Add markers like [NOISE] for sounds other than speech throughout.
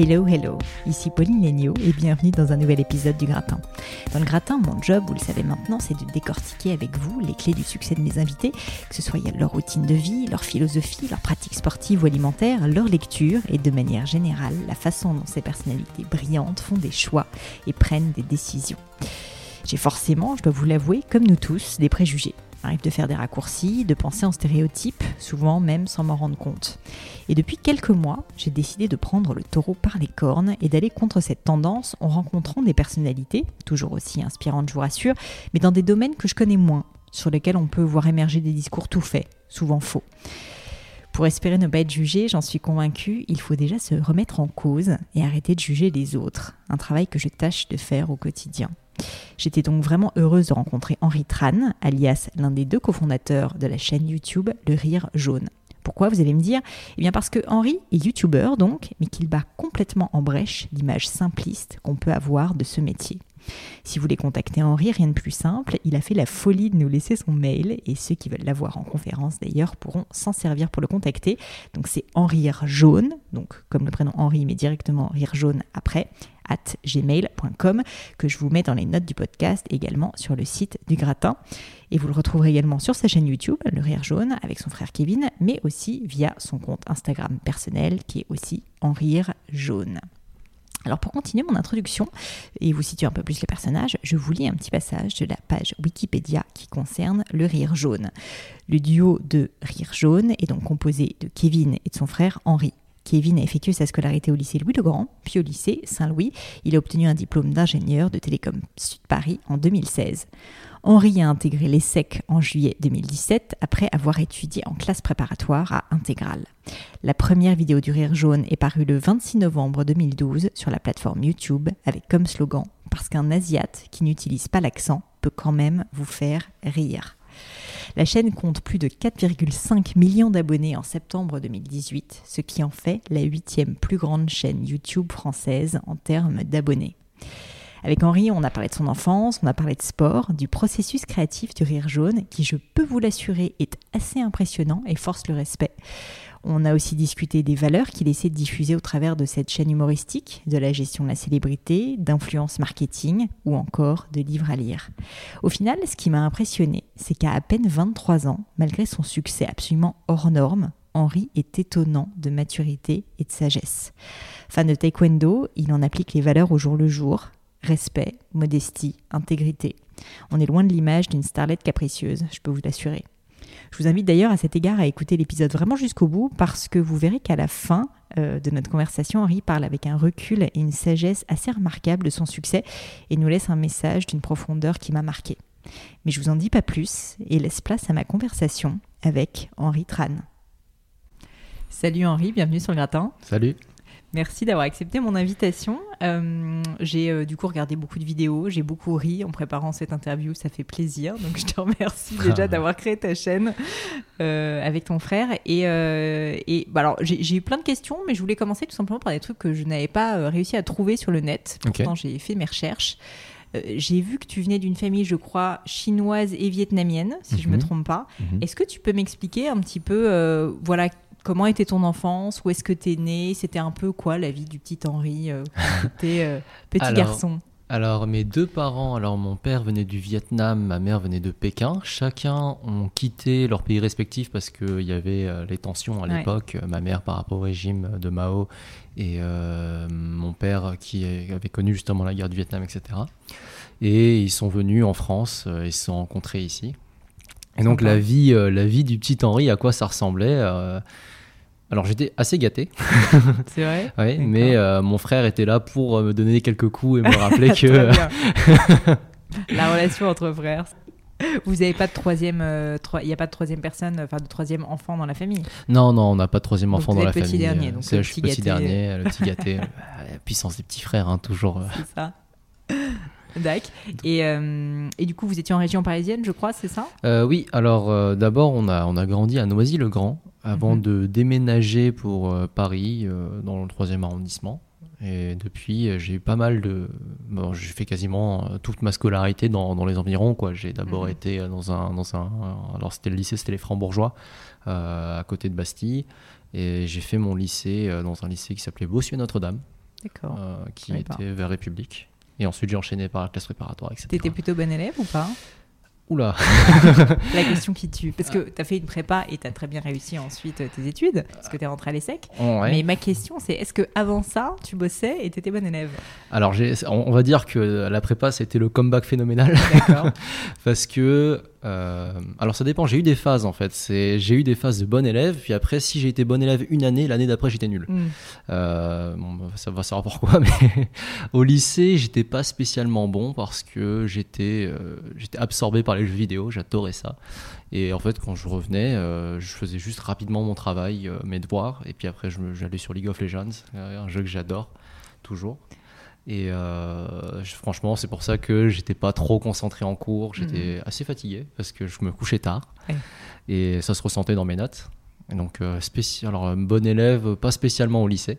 Hello, hello, ici Pauline Léniaud et bienvenue dans un nouvel épisode du Gratin. Dans le Gratin, mon job, vous le savez maintenant, c'est de décortiquer avec vous les clés du succès de mes invités, que ce soit leur routine de vie, leur philosophie, leur pratique sportive ou alimentaire, leur lecture et de manière générale la façon dont ces personnalités brillantes font des choix et prennent des décisions. J'ai forcément, je dois vous l'avouer, comme nous tous, des préjugés de faire des raccourcis, de penser en stéréotypes, souvent même sans m'en rendre compte. Et depuis quelques mois, j'ai décidé de prendre le taureau par les cornes et d'aller contre cette tendance en rencontrant des personnalités, toujours aussi inspirantes je vous rassure, mais dans des domaines que je connais moins, sur lesquels on peut voir émerger des discours tout faits, souvent faux. Pour espérer ne pas être jugé, j'en suis convaincue, il faut déjà se remettre en cause et arrêter de juger les autres, un travail que je tâche de faire au quotidien. J'étais donc vraiment heureuse de rencontrer Henri Tran, alias l'un des deux cofondateurs de la chaîne YouTube Le Rire Jaune. Pourquoi vous allez me dire? Eh bien parce que Henri est youtubeur donc, mais qu'il bat complètement en brèche l'image simpliste qu'on peut avoir de ce métier. Si vous voulez contacter Henri, rien de plus simple, il a fait la folie de nous laisser son mail et ceux qui veulent l'avoir en conférence d'ailleurs pourront s'en servir pour le contacter. Donc c'est Henri Jaune, donc comme le prénom Henri mais directement Rire Jaune après, at gmail.com que je vous mets dans les notes du podcast également sur le site du gratin. Et vous le retrouverez également sur sa chaîne YouTube, Le Rire Jaune, avec son frère Kevin, mais aussi via son compte Instagram personnel qui est aussi En Rire Jaune. Alors pour continuer mon introduction et vous situer un peu plus les personnages, je vous lis un petit passage de la page Wikipédia qui concerne le rire jaune. Le duo de Rire jaune est donc composé de Kevin et de son frère Henri. Kevin a effectué sa scolarité au lycée Louis-le-Grand, puis au lycée Saint-Louis. Il a obtenu un diplôme d'ingénieur de Télécom Sud Paris en 2016. Henri a intégré l'ESSEC en juillet 2017 après avoir étudié en classe préparatoire à Intégrale. La première vidéo du Rire Jaune est parue le 26 novembre 2012 sur la plateforme YouTube avec comme slogan Parce qu'un Asiate qui n'utilise pas l'accent peut quand même vous faire rire. La chaîne compte plus de 4,5 millions d'abonnés en septembre 2018, ce qui en fait la huitième plus grande chaîne YouTube française en termes d'abonnés. Avec Henri, on a parlé de son enfance, on a parlé de sport, du processus créatif du rire jaune, qui, je peux vous l'assurer, est assez impressionnant et force le respect. On a aussi discuté des valeurs qu'il essaie de diffuser au travers de cette chaîne humoristique, de la gestion de la célébrité, d'influence marketing ou encore de livres à lire. Au final, ce qui m'a impressionné, c'est qu'à à peine 23 ans, malgré son succès absolument hors norme, Henri est étonnant de maturité et de sagesse. Fan de taekwondo, il en applique les valeurs au jour le jour, respect, modestie, intégrité. On est loin de l'image d'une starlette capricieuse, je peux vous l'assurer. Je vous invite d'ailleurs à cet égard à écouter l'épisode vraiment jusqu'au bout parce que vous verrez qu'à la fin euh, de notre conversation, Henri parle avec un recul et une sagesse assez remarquable de son succès et nous laisse un message d'une profondeur qui m'a marqué. Mais je vous en dis pas plus et laisse place à ma conversation avec Henri Tran. Salut Henri, bienvenue sur le gratin. Salut. Merci d'avoir accepté mon invitation. Euh, j'ai euh, du coup regardé beaucoup de vidéos, j'ai beaucoup ri en préparant cette interview, ça fait plaisir. Donc je te [LAUGHS] remercie déjà d'avoir créé ta chaîne euh, avec ton frère. Et, et bah alors j'ai eu plein de questions, mais je voulais commencer tout simplement par des trucs que je n'avais pas réussi à trouver sur le net. Pourtant j'ai fait mes recherches. j'ai vu que tu venais d'une famille, je crois, chinoise et vietnamienne, si je ne me mhm. trompe pas. Mhm. Est-ce que tu peux m'expliquer un petit peu, voilà, Comment était ton enfance Où est-ce que tu es né C'était un peu quoi la vie du petit Henri euh, quand [LAUGHS] euh, petit garçon? alors mes deux parents, alors mon père venait du Vietnam, ma mère venait de Pékin. Chacun ont quitté leur pays respectif parce qu'il y avait euh, les tensions à l'époque. Ma mère par rapport au régime de Mao et mon père qui avait connu justement la guerre du Vietnam, etc. Et ils sont venus en France et se sont rencontrés ici. Et donc la vie, la vie du petit Henri, à quoi ça ressemblait alors j'étais assez gâté. [LAUGHS] C'est vrai Oui, mais euh, mon frère était là pour euh, me donner quelques coups et me [LAUGHS] rappeler que... [LAUGHS] La relation entre frères. Vous n'avez pas de troisième, euh, il n'y a pas de troisième personne, enfin de troisième enfant dans la famille? Non, non, on n'a pas de troisième enfant dans la petit famille. Dernier, donc le petit, petit dernier, le petit gâté, la puissance des petits frères, hein, toujours. C'est ça. D'accord. Et, et, du coup, vous étiez en région parisienne, je crois, c'est ça? Oui, alors d'abord, on a, on a grandi à Noisy-le-Grand, avant mhm. de déménager pour euh, Paris, euh, dans le troisième arrondissement. Et depuis, euh, j'ai eu pas mal de. Bon, j'ai fait quasiment toute ma scolarité dans, dans les environs. Quoi. J'ai d'abord mhm. été dans un, dans un. Alors, c'était le lycée, c'était les Francs-Bourgeois, à côté de Bastille. Et j'ai fait mon lycée dans un lycée qui s'appelait Bossuet-Notre-Dame. D'accord. qui était vers République. Et ensuite, j'ai enchaîné par la classe préparatoire, etc. T'étais plutôt bon élève ou pas? Oula [LAUGHS] La question qui tue. Parce que tu as fait une prépa et tu as très bien réussi ensuite tes études, parce que tu es rentré à l'ESSEC. Mais ma question, c'est est-ce que avant ça, tu bossais et tu étais bon élève? Alors, on va dire que la prépa, c'était le comeback phénoménal. D'accord. [LAUGHS] parce que euh, alors ça dépend, j'ai eu des phases en fait. J'ai eu des phases de bon élève, puis après si j'ai été bon élève une année, l'année d'après j'étais nul. Mm. Euh, bon, ça va savoir pourquoi, [LAUGHS] mais au lycée j'étais pas spécialement bon parce que j'étais euh, j'étais absorbé par les jeux vidéo, j'adorais ça. Et en fait quand je revenais, je faisais juste rapidement mon travail, mes devoirs, et puis après j'allais sur League of Legends, un jeu que j'adore toujours. Et euh, franchement, c'est pour ça que j'étais pas trop concentré en cours. J'étais mhm. assez fatigué parce que je me couchais tard. Et ça se ressentait dans mes notes. Et donc, euh, spécial, alors, bon élève, pas spécialement au lycée.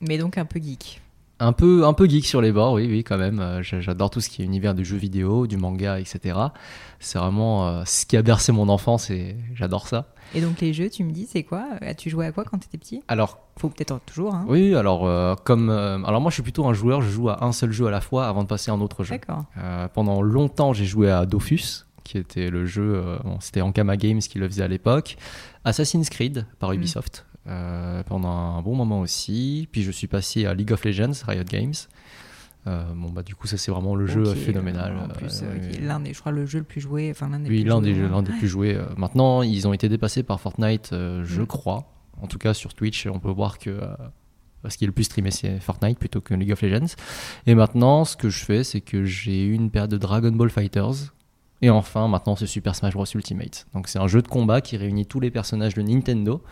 Mais donc un peu geek. Un peu, un peu geek sur les bords, oui, oui, quand même. Euh, j'adore tout ce qui est univers du jeu vidéo, du manga, etc. C'est vraiment ce qui a bercé mon enfance et j'adore ça. Et donc les jeux, tu me dis, c'est quoi? As-tu joué à quoi quand tu étais petit? Alors, faut peut-être toujours. Hein. Oui, alors euh, comme, euh, alors moi je suis plutôt un joueur, je joue à un seul jeu à la fois avant de passer à un autre jeu. D'accord. Euh, pendant longtemps, j'ai joué à Dofus, qui était le jeu, c'était Ankama Games qui le faisait à l'époque. Assassin's Creed par mm. Ubisoft. pendant un bon moment aussi. Puis je suis passé à League of Legends, Riot Games. Bon bah du coup ça c'est vraiment le jeu phénoménal. En plus, l'un des, je crois le jeu le plus joué, enfin l'un des oui, l'un des, jeux, l'un des plus joués. maintenant ils ont été dépassés par Fortnite, je mm. crois. En tout cas sur Twitch, on peut voir que ce qui est le plus streamé c'est Fortnite plutôt que League of Legends. Et maintenant, ce que je fais, c'est que j'ai eu une période de Dragon Ball Fighters et enfin, maintenant, c'est Super Smash Bros Ultimate. Donc, c'est un jeu de combat qui réunit tous les personnages de Nintendo.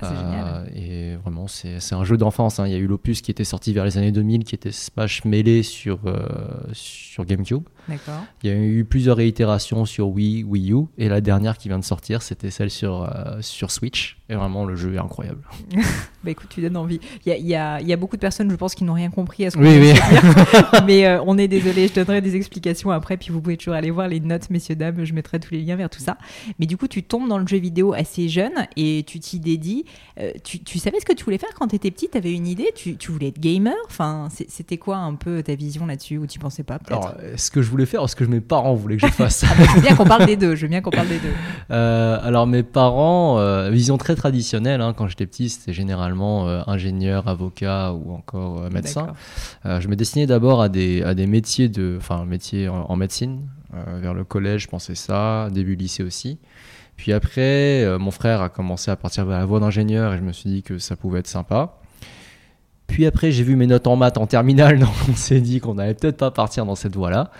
Ah, euh, et vraiment, c'est un jeu d'enfance. Hein. Il y a eu l'opus qui était sorti vers les années 2000, qui était Smash Melee sur, euh, sur GameCube. Il y a eu plusieurs réitérations sur Wii, Wii U. Et la dernière qui vient de sortir, c'était celle sur, euh, sur Switch. Et vraiment, le jeu est incroyable. [LAUGHS] bah écoute, tu donnes envie. Il y a, y, a, y a, beaucoup de personnes, je pense, qui n'ont rien compris à ce qu'on oui, oui. [LAUGHS] Mais on est désolé, je donnerai des explications après. Puis vous pouvez toujours aller voir les notes messieurs, dames, je mettrai tous les liens vers tout ça. Mais du coup, tu tombes dans le jeu vidéo assez jeune et tu t'y dédies. Euh, tu, savais ce que tu voulais faire quand tu étais petite Tu avais une idée? Tu, voulais être gamer? Enfin, c'était quoi un peu ta vision là-dessus ou tu pensais pas Alors, ce que je voulais faire, ce que mes parents voulaient que je fasse [LAUGHS] ah Je veux bien qu'on parle des deux. Je veux bien qu'on parle des deux. Euh, alors, mes parents, euh, vision très traditionnelle, hein, quand j'étais petit, c'était généralement ingénieur, avocat ou encore médecin. je me destinais d'abord à des, à des métiers, de, enfin, métiers en médecine, euh, vers le collège, je pensais ça, début lycée aussi. Puis après, euh, mon frère a commencé à partir vers la voie d'ingénieur et je me suis dit que ça pouvait être sympa. Puis après, j'ai vu mes notes en maths en terminale, [LAUGHS] donc on s'est dit qu'on n'allait peut-être pas partir dans cette voie-là.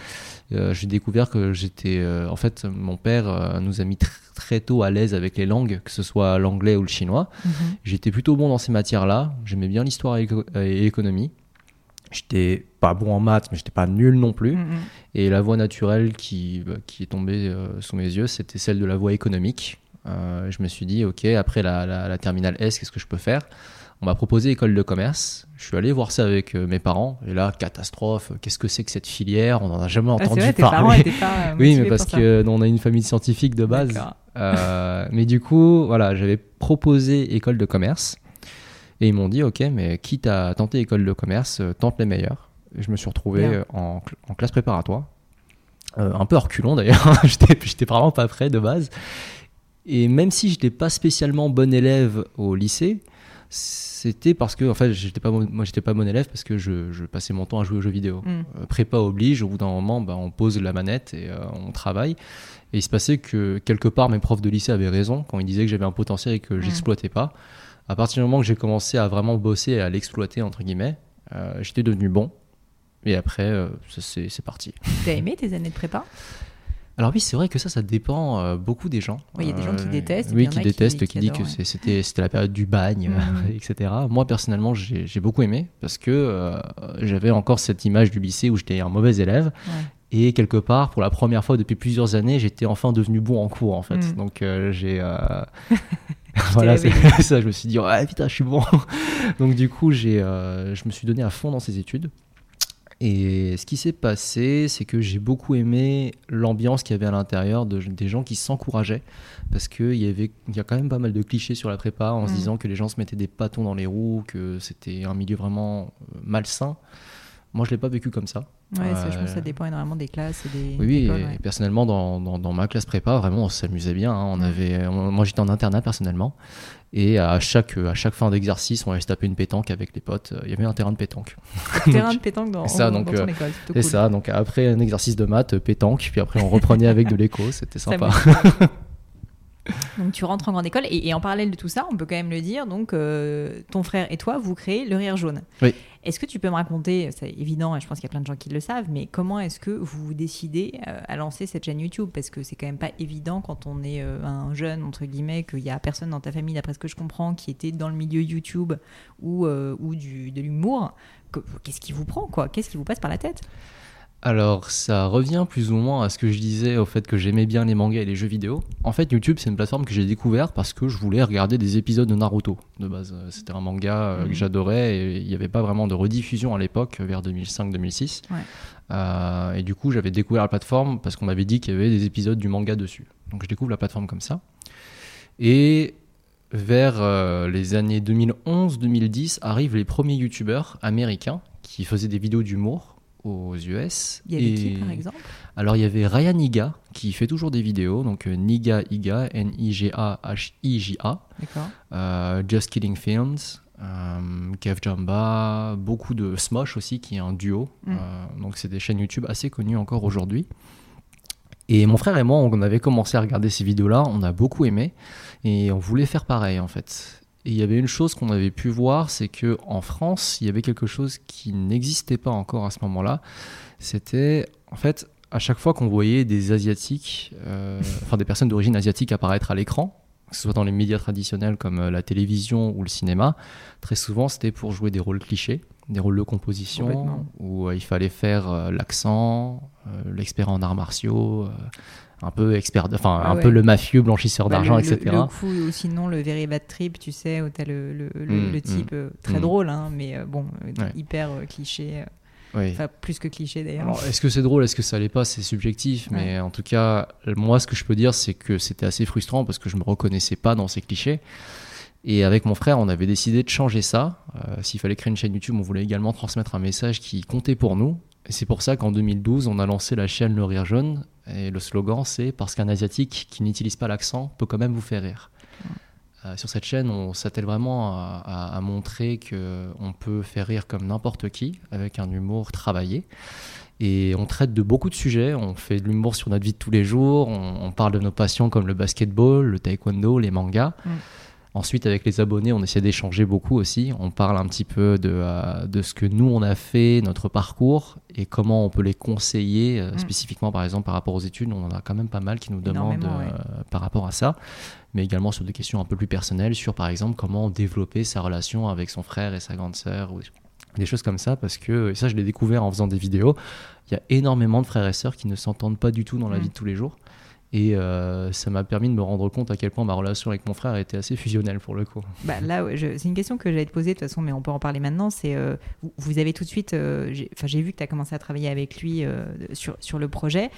Euh, j'ai découvert que j'étais. en fait, mon père nous a mis très tôt à l'aise avec les langues, que ce soit l'anglais ou le chinois. Mhm. J'étais plutôt bon dans ces matières-là. J'aimais bien l'histoire et l'économie. J'étais pas bon en maths, mais j'étais pas nul non plus. Mm. Et la voie naturelle qui, bah, qui est tombée euh, sous mes yeux, c'était celle de la voie économique. Euh, je me suis dit, ok, après la, la, terminale S, qu'est-ce que je peux faire? On m'a proposé école de commerce. Je suis allé voir ça avec euh, mes parents. Et là, catastrophe. Qu'est-ce que c'est que cette filière? On n'en a jamais ah, entendu vrai, parler. Tes parents pas [LAUGHS] oui, mais parce que on a une famille scientifique de base. mais du coup, voilà, j'avais proposé école de commerce. Et ils m'ont dit, ok, mais quitte à tenter école de commerce, euh, tente les meilleurs. Et je me suis retrouvé euh, en, classe préparatoire. Euh, un peu reculon d'ailleurs, [LAUGHS] j'étais vraiment pas prêt de base. Et même si j'étais pas spécialement bon élève au lycée, c'était parce que en fait j'étais pas moi j'étais pas bon élève parce que je, passais mon temps à jouer aux jeux vidéo mm. prépa oblige au bout d'un moment bah, on pose la manette et on travaille et il se passait que quelque part mes profs de lycée avaient raison quand ils disaient que j'avais un potentiel et que mm. j'exploitais pas à partir du moment que j'ai commencé à vraiment bosser et à l'exploiter, entre guillemets, euh, j'étais devenu bon. Et après, euh, c'est parti. T'as aimé tes années de prépa? Alors oui, c'est vrai que ça, ça dépend euh, beaucoup des gens. Il y a des gens qui détestent. Oui, qui détestent, qui, disent que c'était la période du bagne, mmh. [LAUGHS] etc. Moi, personnellement, j'ai beaucoup aimé parce que j'avais encore cette image du lycée où j'étais un mauvais élève. Et quelque part, pour la première fois depuis plusieurs années, j'étais enfin devenu bon en cours, en fait. Mmh. Donc j'ai [LAUGHS] [LAUGHS] voilà, c'est ça. Je me suis dit, ah putain, je suis bon. Donc, du coup, j'ai, euh, je me suis donné à fond dans ces études. Et ce qui s'est passé, c'est que j'ai beaucoup aimé l'ambiance qu'il y avait à l'intérieur, de, des gens qui s'encourageaient, parce qu'il y avait, il y a quand même pas mal de clichés sur la prépa, en se Mm. disant que les gens se mettaient des bâtons dans les roues, que c'était un milieu vraiment euh, malsain. Moi, je l'ai pas vécu comme ça. Ouais, ça, je pense que ça Euh, dépend énormément des classes et des. Oui, oui, écoles, et ouais. personnellement, dans, dans, dans ma classe prépa, vraiment, on s'amusait bien. hein. On avait, on- moi, j'étais en internat personnellement. Et à chaque, à chaque fin d'exercice, on allait se taper une pétanque avec les potes. Il y avait un terrain de pétanque. Terrain de pétanque dans, [LAUGHS] ça, dans donc, ton euh, école. C'est cool. ça, donc après un exercice de maths, euh, pétanque, puis après on reprenait avec de l'écho, c'était sympa. [LAUGHS] Donc tu rentres en grande école et, et en parallèle de tout ça, on peut quand même le dire. Donc euh, ton frère et toi, vous créez le Rire Jaune. Oui. Est-ce que tu peux me raconter, c'est évident et je pense qu'il y a plein de gens qui le savent, mais comment est-ce que vous vous décidez euh, à lancer cette chaîne YouTube? Parce que c'est quand même pas évident quand on est euh, un jeune entre guillemets qu'il y a personne dans ta famille, d'après ce que je comprends, qui était dans le milieu YouTube ou ou du de l'humour. Que- Qu'est-ce qui vous prend quoi? Qu'est-ce qui vous passe par la tête? Alors ça revient plus ou moins à ce que je disais au fait que j'aimais bien les mangas et les jeux vidéo. En fait, YouTube c'est une plateforme que j'ai découverte parce que je voulais regarder des épisodes de Naruto de base. Euh, C'était un manga euh, Mhm. que j'adorais et il n'y avait pas vraiment de rediffusion à l'époque, vers 2005-2006. Ouais. Euh, et du coup, j'avais découvert la plateforme parce qu'on m'avait dit qu'il y avait des épisodes du manga dessus. Donc je découvre la plateforme comme ça. Et vers euh, les années 2011-2010 arrivent les premiers youtubeurs américains qui faisaient des vidéos d'humour aux US. Il y avait Et- qui par exemple? Alors il y avait Ryan Niga qui fait toujours des vidéos, donc euh, Niga Iga, N-I-G-A-H-I-J-A, D'accord. euh, Just Killing Films, euh, Kev Jamba, beaucoup de Smosh aussi qui est un duo, Mm. Euh, donc c'est des chaînes YouTube assez connues encore aujourd'hui. Et mon frère et moi, on avait commencé à regarder ces vidéos-là, on a beaucoup aimé et on voulait faire pareil en fait. Et il y avait une chose qu'on avait pu voir, c'est que en France, il y avait quelque chose qui n'existait pas encore à ce moment-là. C'était en fait à chaque fois qu'on voyait des asiatiques, euh, enfin des personnes d'origine asiatique apparaître à l'écran, que ce soit dans les médias traditionnels comme euh, la télévision ou le cinéma, très souvent c'était pour jouer des rôles clichés, des rôles de composition, où euh, il fallait faire euh, l'accent, euh, l'expert en arts martiaux, un peu expert, enfin Ah un peu le mafieux blanchisseur Bah, d'argent, etc. Le coup, ou sinon le Very Bad Trip, tu sais, où t'as le, le, le, Mm, le type euh, très mm. drôle, hein, mais bon, Ouais. hyper cliché, Oui. enfin plus que cliché d'ailleurs. Est-ce que c'est drôle, est-ce que ça l'est pas, c'est subjectif, mais en tout cas, moi, ce que je peux dire, c'est que c'était assez frustrant parce que je me reconnaissais pas dans ces clichés. Et avec mon frère, on avait décidé de changer ça. Euh, S'il fallait créer une chaîne YouTube, on voulait également transmettre un message qui comptait pour nous. Et c'est pour ça qu'en 2012, on a lancé la chaîne Le Rire Jaune. Et le slogan, c'est parce qu'un Asiatique qui n'utilise pas l'accent peut quand même vous faire rire. Euh, sur cette chaîne, on s'attelle vraiment à, à- à montrer qu'on peut faire rire comme n'importe qui, avec un humour travaillé. Et on traite de beaucoup de sujets. On fait de l'humour sur notre vie de tous les jours. On, on parle de nos passions comme le basketball, le taekwondo, les mangas. Mm. Ensuite, avec les abonnés, on essaie d'échanger beaucoup aussi. On parle un petit peu de, euh, de ce que nous, on a fait, notre parcours, et comment on peut les conseiller, euh, Mm. spécifiquement par exemple par rapport aux études. On en a quand même pas mal qui nous demandent ouais. par rapport à ça. Mais également sur des questions un peu plus personnelles, sur par exemple comment développer sa relation avec son frère et sa grande sœur, ou des choses comme ça, parce que et ça, je l'ai découvert en faisant des vidéos. Il y a énormément de frères et sœurs qui ne s'entendent pas du tout dans la Mm. vie de tous les jours. Et euh, ça m'a permis de me rendre compte à quel point ma relation avec mon frère était assez fusionnelle pour le coup. Bah, là, ouais, c'est une question que j'allais te poser de toute façon, mais on peut en parler maintenant. C'est euh, vous, vous avez tout de suite, euh, j'ai- enfin j'ai vu que tu as commencé à travailler avec lui sur, sur le projet.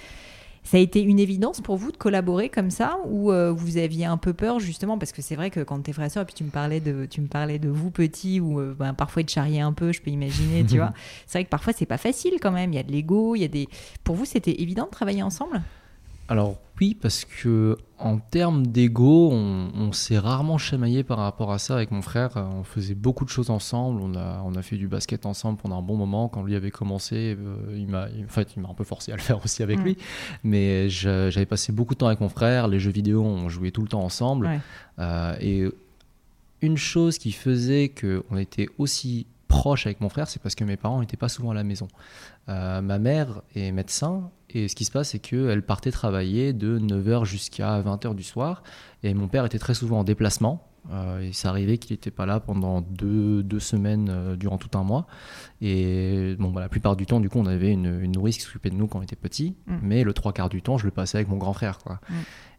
Ça a été une évidence pour vous de collaborer comme ça ou euh, vous aviez un peu peur justement parce que c'est vrai que quand tes frères et sœurs, et puis tu me parlais de, tu me parlais de vous petits ou euh, ben, parfois ils te charriaient un peu, je peux imaginer, tu [LAUGHS] vois. C'est vrai que parfois c'est pas facile quand même. Il y a de l'ego, il y a des. Pour vous, c'était évident de travailler ensemble? Alors oui, parce que en termes d'ego, on, on s'est rarement chamaillé par rapport à ça avec mon frère. On faisait beaucoup de choses ensemble. On a, on a fait du basket ensemble pendant un bon moment. Quand lui avait commencé, euh, il m'a, en fait, il m'a un peu forcé à le [LAUGHS] faire aussi avec lui. Mais j'avais passé beaucoup de temps avec mon frère. Les jeux vidéo, on jouait tout le temps ensemble. Ouais. Euh, et une chose qui faisait qu'on était aussi proche avec mon frère, c'est parce que mes parents n'étaient pas souvent à la maison. Euh, ma mère est médecin et ce qui se passe, c'est qu'elle partait travailler de 9h jusqu'à 20h du soir et mon père était très souvent en déplacement. Euh, et ça arrivait qu'il n'était pas là pendant deux, deux semaines euh, durant tout un mois. Et bon, bah, la plupart du temps, du coup, on avait une, une nourrice qui s'occupait de nous quand on était petits. Mm. Mais le trois quarts du temps, je le passais avec mon grand frère. Quoi. Mm.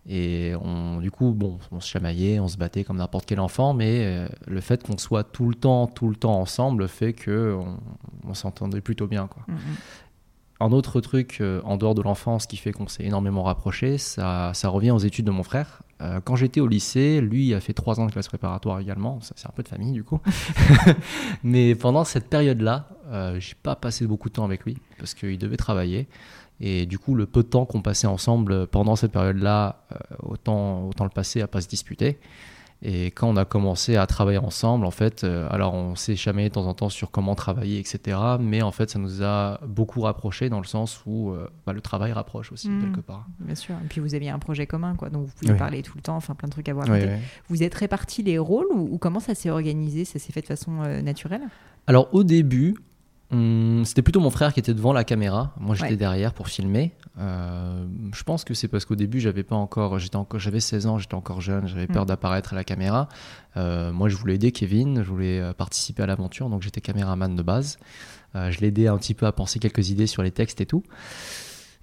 Et on, du coup, bon, on se chamaillait, on se battait comme n'importe quel enfant, mais euh, le fait qu'on soit tout le temps, tout le temps ensemble fait que on, s'entendait plutôt bien. Quoi. Mm. Un autre truc euh, en dehors de l'enfance qui fait qu'on s'est énormément rapprochés, ça, ça revient aux études de mon frère. Euh, quand j'étais au lycée, lui a fait trois ans de classe préparatoire également. Ça, c'est un peu de famille du coup. [LAUGHS] Mais pendant cette période-là, euh, j'ai pas passé beaucoup de temps avec lui parce qu'il devait travailler. Et du coup, le peu de temps qu'on passait ensemble pendant cette période-là, euh, autant, autant le passer à pas se disputer. Et quand on a commencé à travailler ensemble, en fait, euh, alors on s'est chamaillé de temps en temps sur comment travailler, etc. Mais en fait, ça nous a beaucoup rapprochés dans le sens où euh, bah, le travail rapproche aussi, Mm. quelque part. Bien sûr. Et puis vous aviez un projet commun, quoi. Donc vous pouviez Oui. parler tout le temps, enfin plein de trucs à voir. Vous êtes répartis les rôles ou, ou comment ça s'est organisé? Ça s'est fait de façon euh, naturelle? Alors au début, hum, c'était plutôt mon frère qui était devant la caméra. Moi, j'étais Ouais. derrière pour filmer. Euh, je pense que c'est parce qu'au début, j'avais pas encore, j'étais encore, j'avais 16 ans, j'étais encore jeune, j'avais peur Mm. d'apparaître à la caméra. Euh, moi, je voulais aider Kevin, je voulais euh, participer à l'aventure, donc j'étais caméraman de base. Euh, je l'aidais un petit peu à penser quelques idées sur les textes et tout.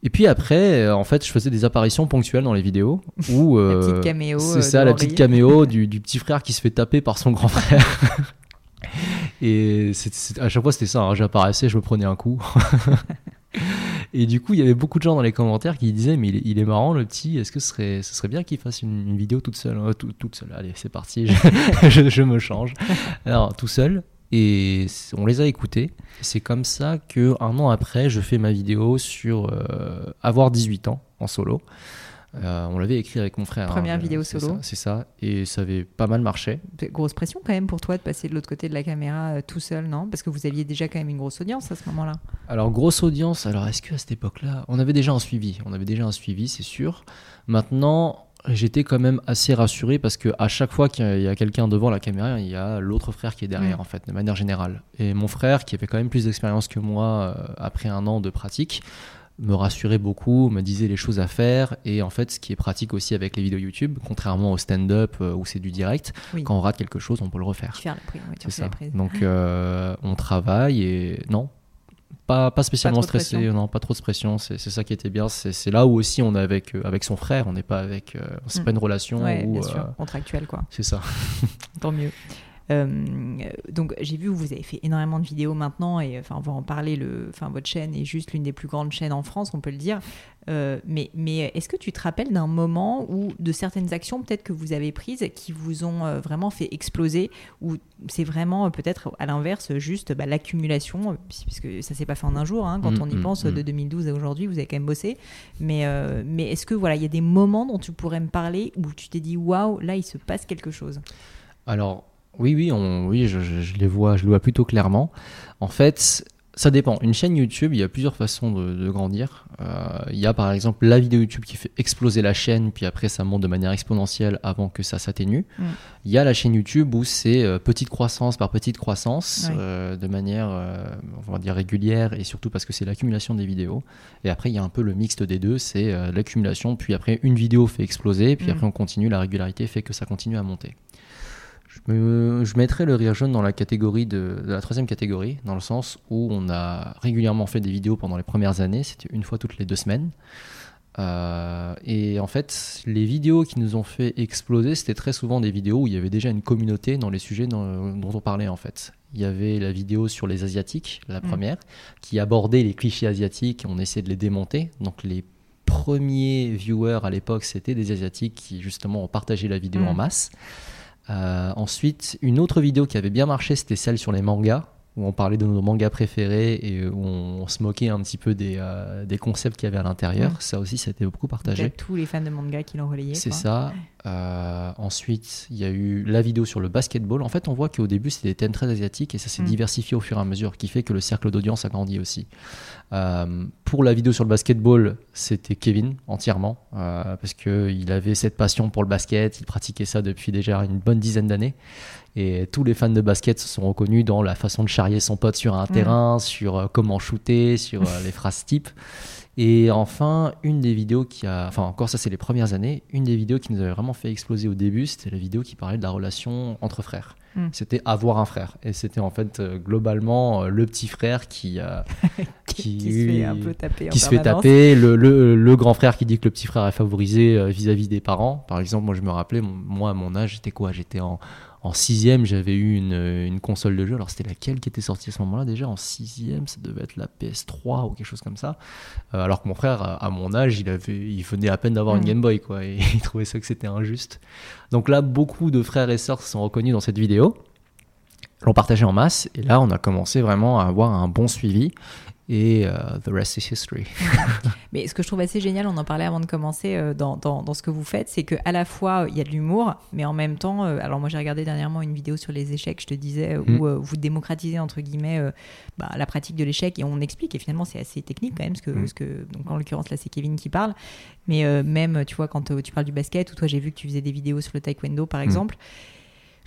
Et puis après, en fait, je faisais des apparitions ponctuelles dans les vidéos [LAUGHS] où La petite caméo. c'est ça, la petite caméo du, du petit frère qui se fait taper par son grand frère. [LAUGHS] Et à chaque fois, c'était ça. hein, J'apparaissais, je me prenais un coup. [LAUGHS] Et du coup, il y avait beaucoup de gens dans les commentaires qui disaient Mais il est, marrant, le petit. Est-ce que ce serait, bien qu'il fasse une, vidéo toute seule tout- Toute. Allez, c'est parti. [LAUGHS] Je, me change. Alors, tout seul. Et on les a écoutés. C'est comme ça que un an après, je fais ma vidéo sur euh, avoir 18 ans en solo. Euh, on l'avait écrit avec mon frère. Première hein, vidéo solo. C'est ça, et ça avait pas mal marché. Grosse pression quand même pour toi de passer de l'autre côté de la caméra euh, tout seul, non? Parce que vous aviez déjà quand même une grosse audience à ce moment-là. Alors grosse audience. Alors est-ce que à cette époque-là, on avait déjà un suivi On avait déjà un suivi, c'est sûr. Maintenant, j'étais quand même assez rassuré parce que à chaque fois qu'il y a- quelqu'un devant la caméra, il y a l'autre frère qui est derrière Mm. en fait, de manière générale. Et mon frère, qui avait quand même plus d'expérience que moi euh, après un an de pratique, me rassurait beaucoup, me disait les choses à faire. Et en fait, ce qui est pratique aussi avec les vidéos YouTube, contrairement au stand-up euh, où c'est du direct, Oui. quand on rate quelque chose, on peut le refaire. Tu fais la prise. oui, C'est. Donc euh, on travaille et non, pas, pas spécialement Pas stressé, pression. non, pas trop de pression. C'est c'est ça qui était bien. C'est c'est là où aussi on est avec, euh, avec son frère, on n'est pas avec. c'est Mm. pas une relation Ouais, où. bien sûr, contractuel quoi. c'est ça. [LAUGHS] Tant mieux. Euh, donc j'ai vu vous avez fait énormément de vidéos maintenant et enfin on va en parler. Le, enfin votre chaîne est juste l'une des plus grandes chaînes en France, on peut le dire. Euh, mais mais est-ce que tu te rappelles d'un moment ou de certaines actions peut-être que vous avez prises qui vous ont euh, vraiment fait exploser ou c'est vraiment euh, peut-être à l'inverse juste bah, l'accumulation euh, puisque ça s'est pas fait en un jour hein, quand Mm, on y mm, pense mm. de 2012 à aujourd'hui vous avez quand même bossé. Mais euh, mais est-ce que voilà il y a des moments dont tu pourrais me parler où tu t'es dit waouh là il se passe quelque chose? Alors oui, oui, on, oui, je, je- je les vois, je les vois plutôt clairement. En fait, ça dépend. Une chaîne YouTube, il y a plusieurs façons de, de grandir. Euh, il y a par exemple la vidéo YouTube qui fait exploser la chaîne, puis après ça monte de manière exponentielle avant que ça s'atténue. Mm. Il y a la chaîne YouTube où c'est euh, petite croissance par petite croissance, euh, de manière, euh, on va dire régulière, et surtout parce que c'est l'accumulation des vidéos. Et après, il y a un peu le mixte des deux, c'est euh, l'accumulation, puis après une vidéo fait exploser, puis Mm. après on continue, la régularité fait que ça continue à monter. Je, me- je mettrais le rire jaune dans la catégorie de, de la troisième catégorie, dans le sens où on a régulièrement fait des vidéos pendant les premières années, c'était une fois toutes les deux semaines. Euh, et en fait, les vidéos qui nous ont fait exploser, c'était très souvent des vidéos où il y avait déjà une communauté dans les sujets dans- dont on parlait en fait. Il y avait la vidéo sur les asiatiques, la Mm. première, qui abordait les clichés asiatiques, on essayait de les démonter. Donc les premiers viewers à l'époque, c'était des asiatiques qui justement ont partagé la vidéo Mm. en masse. Euh, ensuite, une autre vidéo qui avait bien marché, c'était celle sur les mangas, où on parlait de nos mangas préférés et où on, se moquait un petit peu des, euh, des concepts qu'il y avait à l'intérieur. Ça aussi, ça a été beaucoup partagé. tous les fans de manga qui l'ont relayé. C'est ça. Euh, ensuite, il y a eu la vidéo sur le basketball. En fait, on voit qu'au début, c'était des thèmes très asiatiques et ça s'est Mm. diversifié au fur et à mesure, qui fait que le cercle d'audience a grandi aussi. Euh, pour la vidéo sur le basketball, c'était Kevin entièrement, euh, parce qu'il avait cette passion pour le basket, il pratiquait ça depuis déjà une bonne dizaine d'années. Et tous les fans de basket se sont reconnus dans la façon de charrier son pote sur un Mm. terrain, sur euh, comment shooter, sur les phrases types. Et enfin, une des vidéos qui a, enfin encore ça c'est les premières années, une des vidéos qui nous avait vraiment fait exploser au début, c'était la vidéo qui parlait de la relation entre frères. Hmm. C'était avoir un frère. Et c'était en fait euh, globalement le petit frère qui, [LAUGHS] qui, qui, se fait un peu taper. Qui se fait taper. Le, le, le, grand frère qui dit que le petit frère est favorisé vis-à-vis des parents. Par exemple, moi je me rappelais, moi à mon âge, j'étais quoi? J'étais en en sixième, j'avais eu une, une, console de jeu. Alors, c'était laquelle qui était sortie à ce moment-là? Déjà En sixième, ça devait être la PS3 ou quelque chose comme ça. Euh, alors que mon frère, à mon âge, il, avait, il venait à peine d'avoir une mm. Game Boy, quoi. Et [LAUGHS] il trouvait ça que c'était injuste. Donc là, beaucoup de frères et sœurs se sont reconnus dans cette vidéo l'ont partagé en masse et là on a commencé vraiment à avoir un bon suivi et euh, the rest is history. [LAUGHS] Mais ce que je trouve assez génial, on en parlait avant de commencer euh, dans, dans, dans, ce que vous faites, c'est qu'à la fois il y a de l'humour, mais en même temps, euh, alors moi j'ai regardé dernièrement une vidéo sur les échecs, je te disais, où mm. vous démocratisez entre guillemets bah, la pratique de l'échec et on explique, et finalement c'est assez technique quand même, ce que, mm. ce que donc en l'occurrence là c'est Kevin qui parle, mais même tu vois quand tu parles du basket, ou toi j'ai vu que tu faisais des vidéos sur le taekwondo par mm.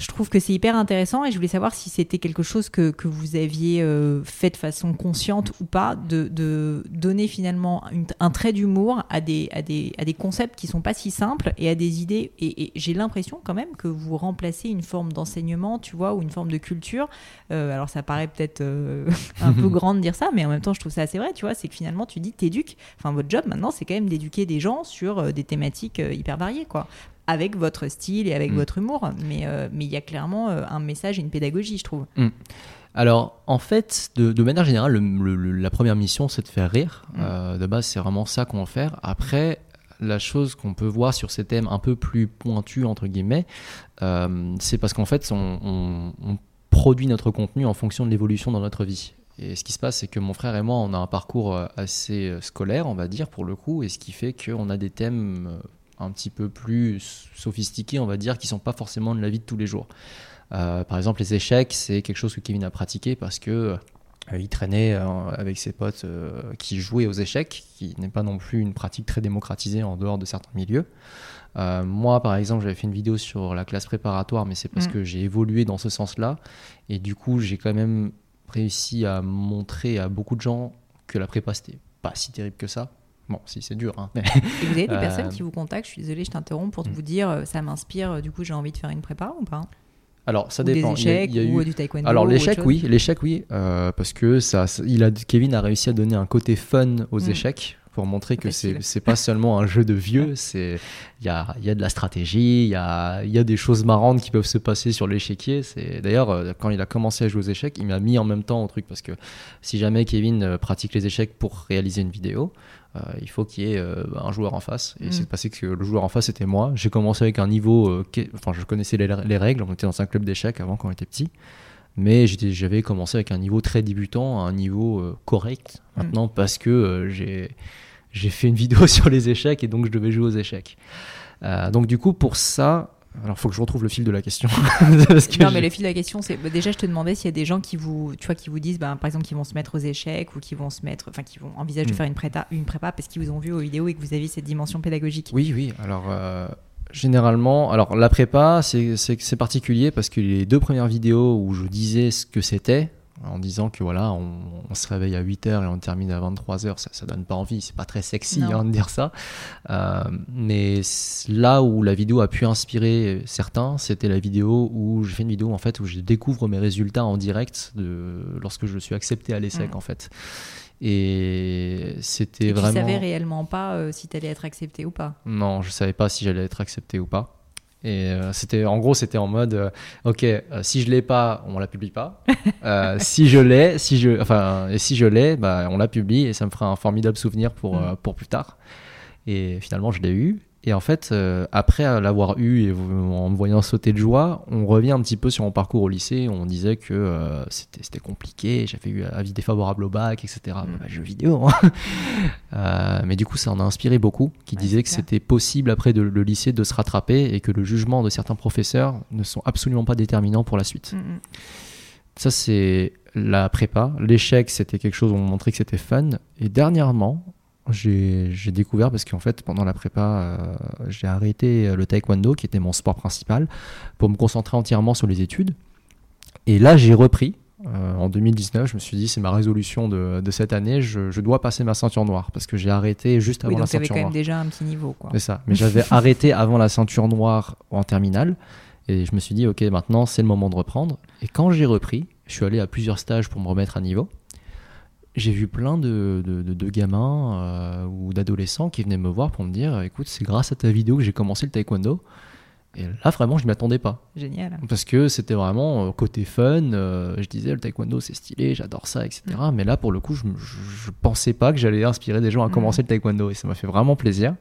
Je trouve que c'est hyper intéressant et je voulais savoir si c'était quelque chose que, que vous aviez euh, fait de façon consciente ou pas, de, de donner finalement un trait d'humour à des, à, des, à des concepts qui sont pas si simples et à des idées. Et, j'ai l'impression quand même que vous remplacez une forme d'enseignement, tu vois, ou une forme de culture. Euh, alors ça paraît peut-être euh, [LAUGHS] un peu [LAUGHS] grand de dire ça, mais en même temps je trouve ça assez vrai, tu vois, c'est que finalement tu dis t'éduques. Enfin votre job maintenant c'est quand même d'éduquer des gens sur des thématiques hyper variées, quoi avec votre style et avec mm. votre humour. Mais euh, mais il y a clairement euh, un message et une pédagogie, je trouve. Mm. Alors, en fait, de, manière générale, la première mission, c'est de faire rire. Mm. Euh, de base, c'est vraiment ça qu'on va faire. Après, la chose qu'on peut voir sur ces thèmes un peu plus pointus, entre guillemets, c'est parce qu'en fait, on, on, produit notre contenu en fonction de l'évolution dans notre vie. Et ce qui se passe, c'est que mon frère et moi, on a un parcours assez scolaire, on va dire, pour le coup, et ce qui fait qu'on a des thèmes un petit peu plus sophistiqués, on va dire, qui sont pas forcément de la vie de tous les jours. Euh, par exemple, les échecs, c'est quelque chose que Kevin a pratiqué parce que euh, il traînait euh, avec ses potes qui jouaient aux échecs, qui n'est pas non plus une pratique très démocratisée en dehors de certains milieux. moi, par exemple, j'avais fait une vidéo sur la classe préparatoire, mais c'est parce mm. que j'ai évolué dans ce sens-là. Et du coup, j'ai quand même réussi à montrer à beaucoup de gens que la prépa, c'était pas si terrible que ça. Bon, si c'est dur. Hein. [LAUGHS] Et vous avez des personnes qui vous contactent, je suis désolée, je t'interromps, pour mm. vous dire euh, ça m'inspire, euh, du coup j'ai envie de faire une prépa ou pas? Alors ça dépend. Des échecs il y a, ou du taekwondo. Alors l'échec oui, l'échec oui, euh, parce que ça, il a, Kevin a réussi à donner un côté fun aux mm. échecs pour montrer que c'est c'est pas seulement un jeu de vieux, [LAUGHS] c'est il y a, y a de la stratégie, il y a, y a des choses marrantes qui peuvent se passer sur l'échiquier. C'est d'ailleurs quand il a commencé à jouer aux échecs, il m'a mis en même temps au truc parce que si jamais Kevin pratique les échecs pour réaliser une vidéo, euh, il faut qu'il y ait euh, un joueur en face. Et mm. c'est passé que le joueur en face c'était moi. J'ai commencé avec un niveau, euh, enfin je connaissais les, règles, on était dans un club d'échecs avant quand on était petit. Mais j'avais commencé avec un niveau très débutant, un niveau correct mm. maintenant parce que j'ai j'ai fait une [LAUGHS] vidéo sur les échecs et donc je devais jouer aux échecs. donc du coup pour ça, alors, il faut que je retrouve le fil de la question. [LAUGHS] non, mais le fil de la question, c'est bah, déjà, je te demandais s'il y a des gens qui vous, tu vois, qui vous disent, bah, par exemple, qui vont se mettre aux échecs ou qui vont se mettre, enfin, qui vont envisager de hmm. faire une prépa, une prépa parce qu'ils vous ont vu aux vidéos et que vous avez cette dimension pédagogique. Oui, oui. Alors, euh, généralement, alors la prépa, c'est particulier parce que les deux premières vidéos où je disais ce que c'était, en disant que voilà, on, se réveille à 8h et on termine à 23h, ça, ça donne pas envie, c'est pas très sexy hein, de dire ça. Euh, mais là où la vidéo a pu inspirer certains, c'était la vidéo où je fais une vidéo en fait où je découvre mes résultats en direct de, lorsque je suis accepté à l'ESSEC en fait. Et c'était vraiment. Tu savais réellement pas euh, si tu allais être accepté ou pas? Non, je savais pas si j'allais être accepté ou pas. Et euh, c'était, en gros, c'était en mode, euh, ok, euh, si je l'ai pas, on la publie pas. [LAUGHS] si je l'ai, si je, enfin, et si je l'ai, bah, on la publie et ça me fera un formidable souvenir pour mm. pour plus tard. Et finalement, je l'ai eu. Et en fait, euh, après l'avoir eu et en me voyant sauter de joie, on revient un petit peu sur mon parcours au lycée. On disait que euh, c'était compliqué, j'avais eu avis défavorable au bac, etc. Mm. Bah, jeux vidéo. Hein. [LAUGHS] euh, mais du coup, ça en a inspiré beaucoup, qui disaient que c'était possible après de, le lycée de se rattraper et que le jugement de certains professeurs ne sont absolument pas déterminants pour la suite. Mm, mm. Ça, c'est la prépa. L'échec, c'était quelque chose où on montrait que c'était fun. Et dernièrement, j'ai découvert parce qu'en fait pendant la prépa euh, j'ai arrêté le taekwondo qui était mon sport principal pour me concentrer entièrement sur les études. Et là j'ai repris euh, en 2019 je me suis dit c'est ma résolution de, de cette année. Je, dois passer ma ceinture noire parce que j'ai arrêté juste avant la ceinture quand même déjà un petit niveau c'est ça. Mais j'avais [LAUGHS] arrêté avant la ceinture noire en terminale. Et je me suis dit, ok, maintenant c'est le moment de reprendre. Et quand j'ai repris, je suis allé à plusieurs stages pour me remettre à niveau. J'ai vu plein de, de, gamins euh, ou d'adolescents qui venaient me voir pour me dire, écoute, c'est grâce à ta vidéo que j'ai commencé le taekwondo. Et là, vraiment, je ne m'y attendais pas. Génial. Parce que c'était vraiment euh, côté fun. Euh, je disais, le taekwondo, c'est stylé, j'adore ça, etc. Mm. Mais là, pour le coup, je ne pensais pas que j'allais inspirer des gens à mm. commencer le taekwondo. Et ça m'a fait vraiment plaisir.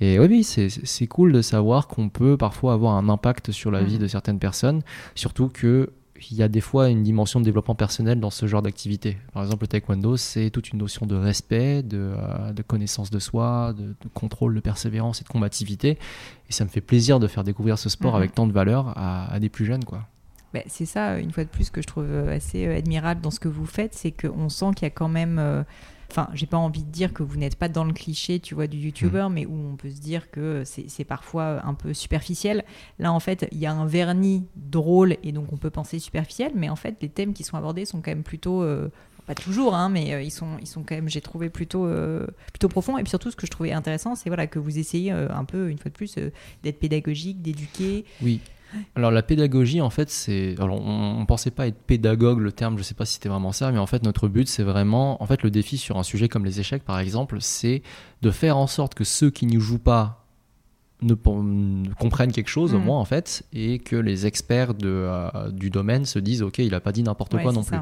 Et oui, oui c'est cool de savoir qu'on peut parfois avoir un impact sur la mm. vie de certaines personnes. Surtout que il y a des fois une dimension de développement personnel dans ce genre d'activité. Par exemple, le taekwondo, c'est toute une notion de respect, de, euh, connaissance de soi, de, contrôle, de persévérance et de combativité. Et ça me fait plaisir de faire découvrir ce sport mhm. avec tant de valeur à, des plus jeunes. quoi. Bah, c'est ça, une fois de plus, que je trouve assez euh, admirable dans ce que vous faites, c'est qu'on sent qu'il y a quand même... Euh, enfin, j'ai pas envie de dire que vous n'êtes pas dans le cliché, tu vois, du youtubeur, mm. mais où on peut se dire que c'est parfois un peu superficiel. Là, en fait, il y a un vernis drôle et donc on peut penser superficiel, mais en fait, les thèmes qui sont abordés sont quand même plutôt euh, pas toujours, hein, mais euh, ils, sont, ils sont quand même, j'ai trouvé plutôt, euh, plutôt profonds. Et puis surtout, ce que je trouvais intéressant, c'est voilà, que vous essayez un peu, une fois de plus, d'être pédagogique, d'éduquer. Oui. Alors la pédagogie, en fait, c'est. Alors on, ne pensait pas être pédagogue, le terme, je sais pas si c'était vraiment ça, mais en fait notre but, c'est vraiment, en fait, le défi sur un sujet comme les échecs, par exemple, c'est de faire en sorte que ceux qui n'y jouent pas ne, comprennent quelque chose au mm. moins en fait et que les experts de, euh, du domaine se disent ok il a pas dit n'importe quoi non plus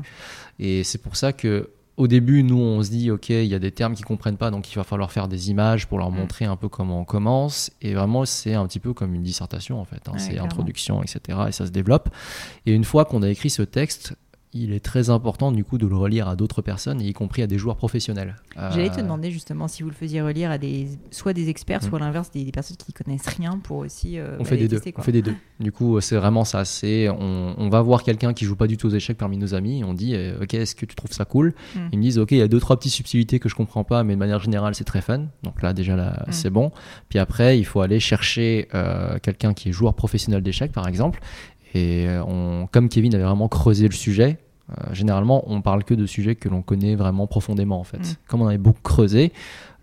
et c'est pour ça que au début, nous, on se dit, OK, il y a des termes qu'ils comprennent pas, donc il va falloir faire des images pour leur mm. montrer un peu comment on commence. Et vraiment, c'est un petit peu comme une dissertation, en fait. Hein. c'est introduction, etc. Et ça se développe. Et une fois qu'on a écrit ce texte, il est très important du coup de le relire à d'autres personnes, y compris à des joueurs professionnels. J'allais te euh, demander justement si vous le faisiez relire à des soit des experts, soit à l'inverse des, personnes qui connaissent rien pour aussi. Euh, on fait des deux. On fait des deux. Du coup, c'est vraiment ça. C'est on, va voir quelqu'un qui joue pas du tout aux échecs parmi nos amis. on dit euh, ok, est-ce que tu trouves ça cool mm. Ils me disent ok, il y a deux trois petites subtilités que je comprends pas, mais de manière générale c'est très fun. Donc là déjà là mm. c'est bon. Puis après il faut aller chercher quelqu'un qui est joueur professionnel d'échecs par exemple et on, comme Kevin avait vraiment creusé le sujet, euh, généralement, on parle que de sujets que l'on connaît vraiment profondément en fait. Mm. Comme on avait beaucoup creusé,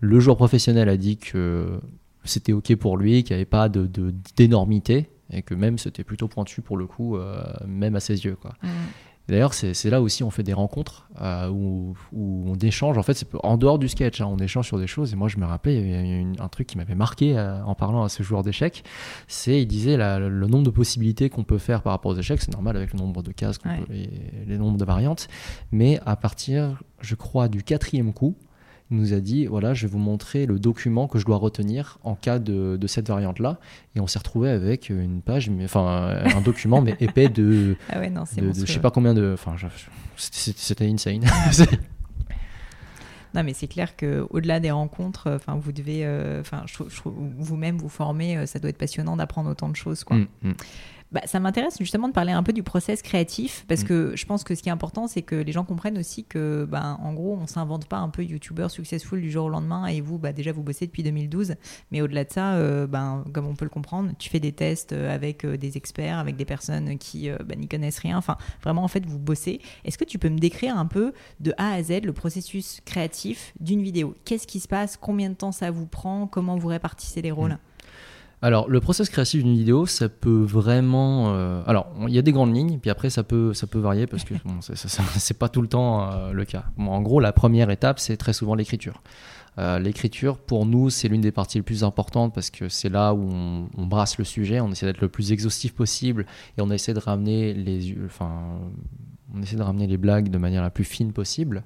le joueur professionnel a dit que c'était ok pour lui, qu'il n'y avait pas de d'énormité et que même c'était plutôt pointu pour le coup, euh, même à ses yeux quoi. Mm. D'ailleurs, c'est là aussi on fait des rencontres euh, où, on échange. En fait, c'est en dehors du sketch, hein, on échange sur des choses. Et moi, je me rappelais, il y avait un truc qui m'avait marqué euh, en parlant à ce joueur d'échecs. C'est, il disait, le nombre de possibilités qu'on peut faire par rapport aux échecs. C'est normal avec le nombre de cases, et les nombres de variantes. Mais à partir, je crois, du quatrième coup, il nous a dit voilà, je vais vous montrer le document que je dois retenir en cas de, de cette variante-là. Et on s'est retrouvé avec une page, mais, enfin un document, mais épais de, [LAUGHS] ah ouais, non, de, je sais pas combien de. Enfin, c'était insane. [LAUGHS] Non, mais c'est clair que au-delà des rencontres, enfin, vous devez, euh, enfin, vous-même vous former, euh, ça doit être passionnant d'apprendre autant de choses, quoi. Mm, mm. Bah, ça m'intéresse justement de parler un peu du process créatif parce mm. que je pense que ce qui est important, c'est que les gens comprennent aussi que, ben, en gros, on s'invente pas un peu YouTuber successful du jour au lendemain et vous, bah, déjà, vous bossez depuis 2012. Mais au-delà de ça, euh, ben, comme on peut le comprendre, tu fais des tests euh, avec euh, des experts, avec des personnes qui ben, n'y connaissent rien. Enfin, vraiment, en fait, vous bossez. Est-ce que tu peux me décrire un peu de A à Z le processus créatif d'une vidéo? Qu'est-ce qui se passe? Combien de temps ça vous prend? Comment vous répartissez les rôles? Alors, le process créatif d'une vidéo, ça peut vraiment. Euh, alors, il y a des grandes lignes, puis après, ça peut, ça peut varier parce que [LAUGHS] bon, [LAUGHS] c'est pas tout le temps euh, le cas. en gros, la première étape, c'est très souvent l'écriture. Euh, l'écriture, pour nous, c'est l'une des parties les plus importantes parce que c'est là où on, brasse le sujet, on essaie d'être le plus exhaustif possible et on essaie de ramener les, enfin, on essaie de ramener les blagues de manière la plus fine possible.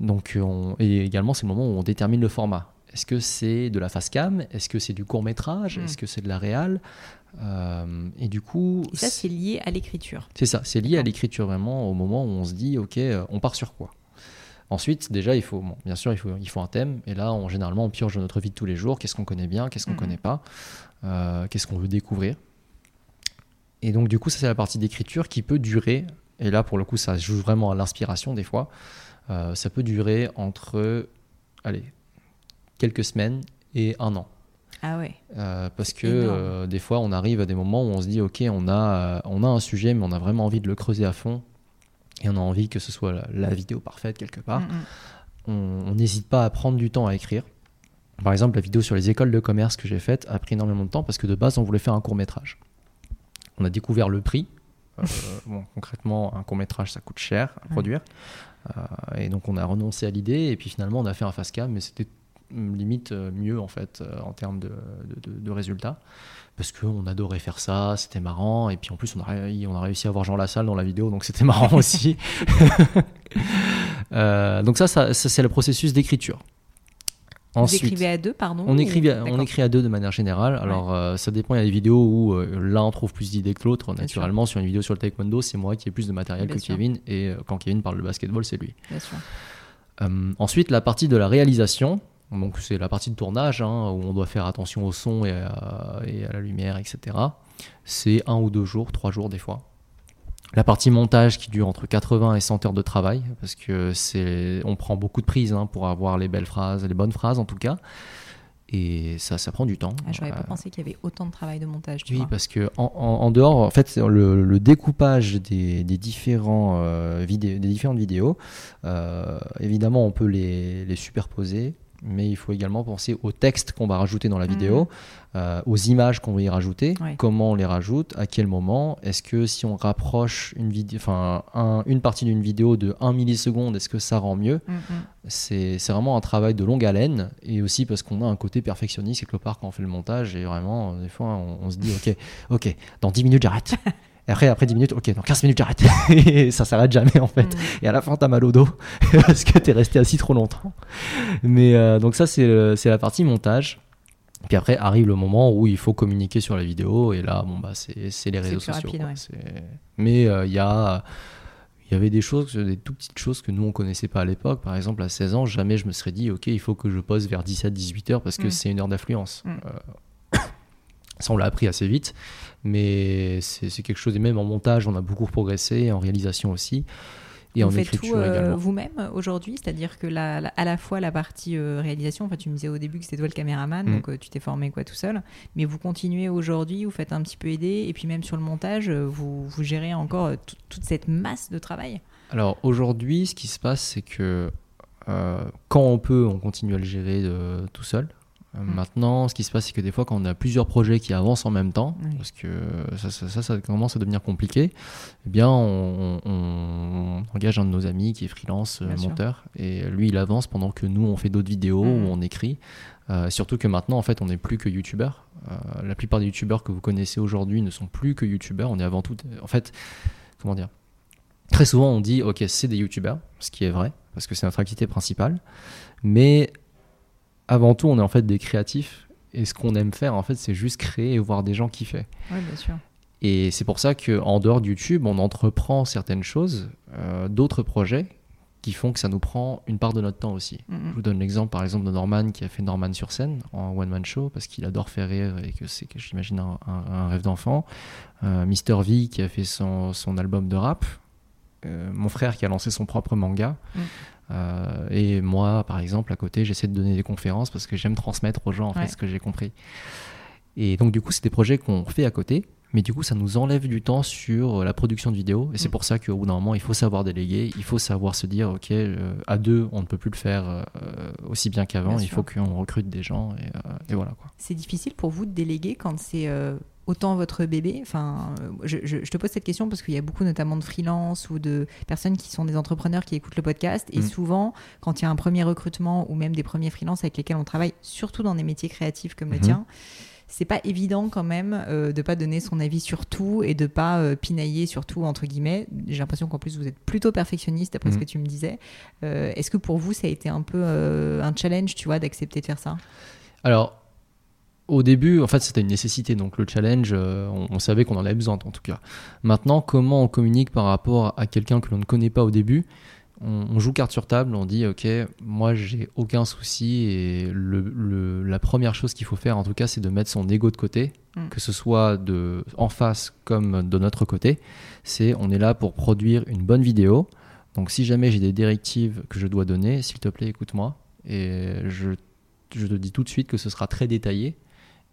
Donc, et également, c'est le moment où on détermine le format. Est-ce que c'est de la face cam? Est-ce que c'est du court métrage? Hmm. Est-ce que c'est de la réal? Euh, Et du coup. ça, c'est lié à l'écriture. C'est ça, c'est lié à l'écriture vraiment au moment où on se dit, OK, euh, on part sur quoi? Ensuite, déjà, il faut, bien sûr, il faut, il faut un thème. Et là, on, généralement, on pioche dans notre vie de tous les jours. Qu'est-ce qu'on connaît bien? Qu'est-ce qu'on ne hmm. connaît pas? Euh, Qu'est-ce qu'on veut découvrir? Et donc, du coup, ça, c'est la partie d'écriture qui peut durer. Et là, pour le coup, ça joue vraiment à l'inspiration des fois. ça peut durer entre, allez, quelques semaines et un an. Ah ouais. Euh, parce que euh, des fois, on arrive à des moments où on se dit, ok, on a, euh, on a un sujet, mais on a vraiment envie de le creuser à fond, et on a envie que ce soit la, vidéo parfaite quelque part. Mm, mm. On n'hésite pas à prendre du temps à écrire. Par exemple, la vidéo sur les écoles de commerce que j'ai faite a pris énormément de temps parce que de base, on voulait faire un court métrage. on a découvert le prix. [LAUGHS] bon, concrètement, un court métrage, ça coûte cher à produire. et donc, on a renoncé à l'idée. Et puis finalement, on a fait un face cam, mais c'était limite mieux en fait en termes de, de résultats parce qu'on adorait faire ça, c'était marrant, et puis en plus on a, on a réussi à voir Jean Lassalle dans la vidéo, donc c'était [LAUGHS] marrant aussi. [LAUGHS] Euh, donc ça, ça, c'est le processus d'écriture. Vous écrivez à deux, pardon On, écrit, on écrit à deux de manière générale. Alors, euh, ça dépend. Il y a des vidéos où euh, l'un trouve plus d'idées que l'autre. Naturellement, sur une vidéo sur le taekwondo, c'est moi qui ai plus de matériel que Kevin. Et quand Kevin parle de basketball, c'est lui. Bien sûr. ensuite, la partie de la réalisation. Donc c'est la partie de tournage hein, où on doit faire attention au son et à, la lumière, etc. C'est un ou deux jours, trois jours des fois. La partie montage qui dure entre 80 et 100 heures de travail, parce que c'est, on prend beaucoup de prises hein, pour avoir les belles phrases, les bonnes phrases en tout cas. Et ça, ça prend du temps. Ah, J'aurais pas euh, pensé qu'il y avait autant de travail de montage. oui, parce que en, dehors, en fait, le, découpage des, différents, euh, des différentes vidéos, euh, évidemment, on peut les, les superposer mais il faut également penser aux textes qu'on va rajouter dans la mm. vidéo, euh, aux images qu'on va y rajouter, comment on les rajoute, à quel moment. Est-ce que si on rapproche une, enfin, une partie d'une vidéo de 1 milliseconde, est-ce que ça rend mieux mm, mm. C'est vraiment un travail de longue haleine et aussi parce qu'on a un côté perfectionniste quelque part quand on fait le montage et vraiment, des fois, on, se dit ok, ok, dans 10 minutes j'arrête. [LAUGHS] Et après, après 10 minutes, ok, dans 15 minutes, j'arrête. [LAUGHS] et ça s'arrête jamais, en fait. Mm. Et à la fin, t'as mal au dos [LAUGHS] parce que t'es resté assis trop longtemps. Mais euh, donc, ça, c'est la partie montage. Puis après arrive le moment où il faut communiquer sur la vidéo. Et là, bon, bah, c'est les réseaux sociaux. Mais euh, il y a. Il y avait des choses, des tout petites choses que nous on connaissait pas à l'époque. Par exemple, à 16 ans, jamais je me serais dit, ok, il faut que je pose vers 17-18 heures parce que mm. c'est une heure d'affluence. Mm. Euh, ça, on l'a appris assez vite mais c'est quelque chose, et même en montage, on a beaucoup progressé, en réalisation aussi. Et Vous en faites tout euh, vous-même aujourd'hui, c'est-à-dire que la, à la fois la partie euh, réalisation, enfin, tu me disais au début que c'était toi le caméraman, mm. donc euh, tu t'es formé quoi tout seul, mais vous continuez aujourd'hui, vous faites un petit peu aider, et puis même sur le montage, vous, vous gérez encore toute cette masse de travail? Alors aujourd'hui, ce qui se passe, c'est que quand on peut, on continue à le gérer tout seul. Euh, mm. Maintenant, ce qui se passe, c'est que des fois, quand on a plusieurs projets qui avancent en même temps, parce que ça, ça, ça, commence à devenir compliqué, eh bien, on, engage un de nos amis qui est freelance euh, monteur, et lui, il avance pendant que nous, on fait d'autres vidéos mm. ou on écrit. Euh, surtout que maintenant, en fait, on n'est plus que youtubeurs. la plupart des youtubeurs que vous connaissez aujourd'hui ne sont plus que youtubeurs. On est avant tout, en fait, comment dire? Très souvent, on dit, ok, c'est des youtubeurs, ce qui est vrai, parce que c'est notre activité principale, mais avant tout, on est en fait des créatifs. Et ce qu'on aime faire, en fait, c'est juste créer et voir des gens kiffer. Oui, bien sûr. Et c'est pour ça qu'en dehors de YouTube, on entreprend certaines choses, euh, d'autres projets qui font que ça nous prend une part de notre temps aussi. Je vous donne l'exemple par exemple de Norman qui a fait Norman sur scène en one-man show parce qu'il adore faire rire et que c'est, j'imagine, un, rêve d'enfant. Euh, Mister V qui a fait son, son album de rap. Euh, mon frère qui a lancé son propre manga. Mm. Euh, et moi, par exemple, à côté, j'essaie de donner des conférences parce que j'aime transmettre aux gens en fait, ce que j'ai compris. Et donc, du coup, c'est des projets qu'on fait à côté, mais du coup, ça nous enlève du temps sur la production de vidéos. Et c'est mm. pour ça qu'au bout d'un moment, il faut savoir déléguer, il faut savoir se dire, OK, euh, à deux, on ne peut plus le faire euh, aussi bien qu'avant, il faut qu'on recrute des gens. Et, et voilà. C'est difficile pour vous de déléguer quand c'est autant votre bébé Enfin, je, te pose cette question parce qu'il y a beaucoup notamment de freelance ou de personnes qui sont des entrepreneurs qui écoutent le podcast. Et mm. souvent, quand il y a un premier recrutement ou même des premiers freelances avec lesquels on travaille, surtout dans des métiers créatifs comme le mm-hmm. tien, c'est pas évident quand même euh, de pas donner son avis sur tout et de pas euh, pinailler sur tout entre guillemets. J'ai l'impression qu'en plus vous êtes plutôt perfectionniste après ce mm. que tu me disais. Euh, est-ce que pour vous ça a été un peu un challenge, tu vois, d'accepter de faire ça? Alors au début, en fait, c'était une nécessité. Donc le challenge, euh, on, savait qu'on en avait besoin en tout cas. Maintenant, comment on communique par rapport à quelqu'un que l'on ne connaît pas au début? On, joue carte sur table, on dit ok, moi j'ai aucun souci et la première chose qu'il faut faire en tout cas, c'est de mettre son ego de côté, mm. que ce soit de en face comme de notre côté. C'est on est là pour produire une bonne vidéo. Donc si jamais j'ai des directives que je dois donner, s'il te plaît, écoute-moi et je je te dis tout de suite que ce sera très détaillé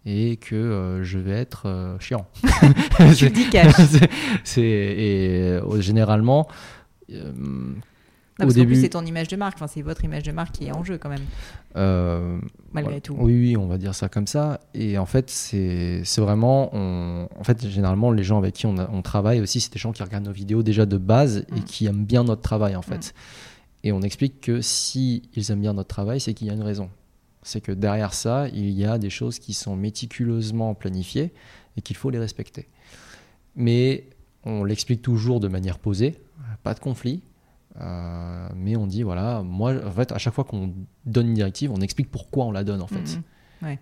et que euh, je vais être euh, chiant. [LAUGHS] [LAUGHS] tu dis cash. [LAUGHS] c'est et euh, généralement parce début, c'est ton image de marque. Enfin, c'est votre image de marque qui est en jeu quand même. Malgré tout. Oui, oui, on va dire ça comme ça. Et en fait, c'est vraiment, en fait, généralement, les gens avec qui on, travaille aussi, c'est des gens qui regardent nos vidéos déjà de base et mm. qui aiment bien notre travail en fait. Mm. Et on explique que si ils aiment bien notre travail, c'est qu'il y a une raison. C'est que derrière ça, il y a des choses qui sont méticuleusement planifiées et qu'il faut les respecter. Mais on l'explique toujours de manière posée, pas de conflit. Euh, mais on dit voilà, moi en fait à chaque fois qu'on donne une directive, on explique pourquoi on la donne en fait. Mhm.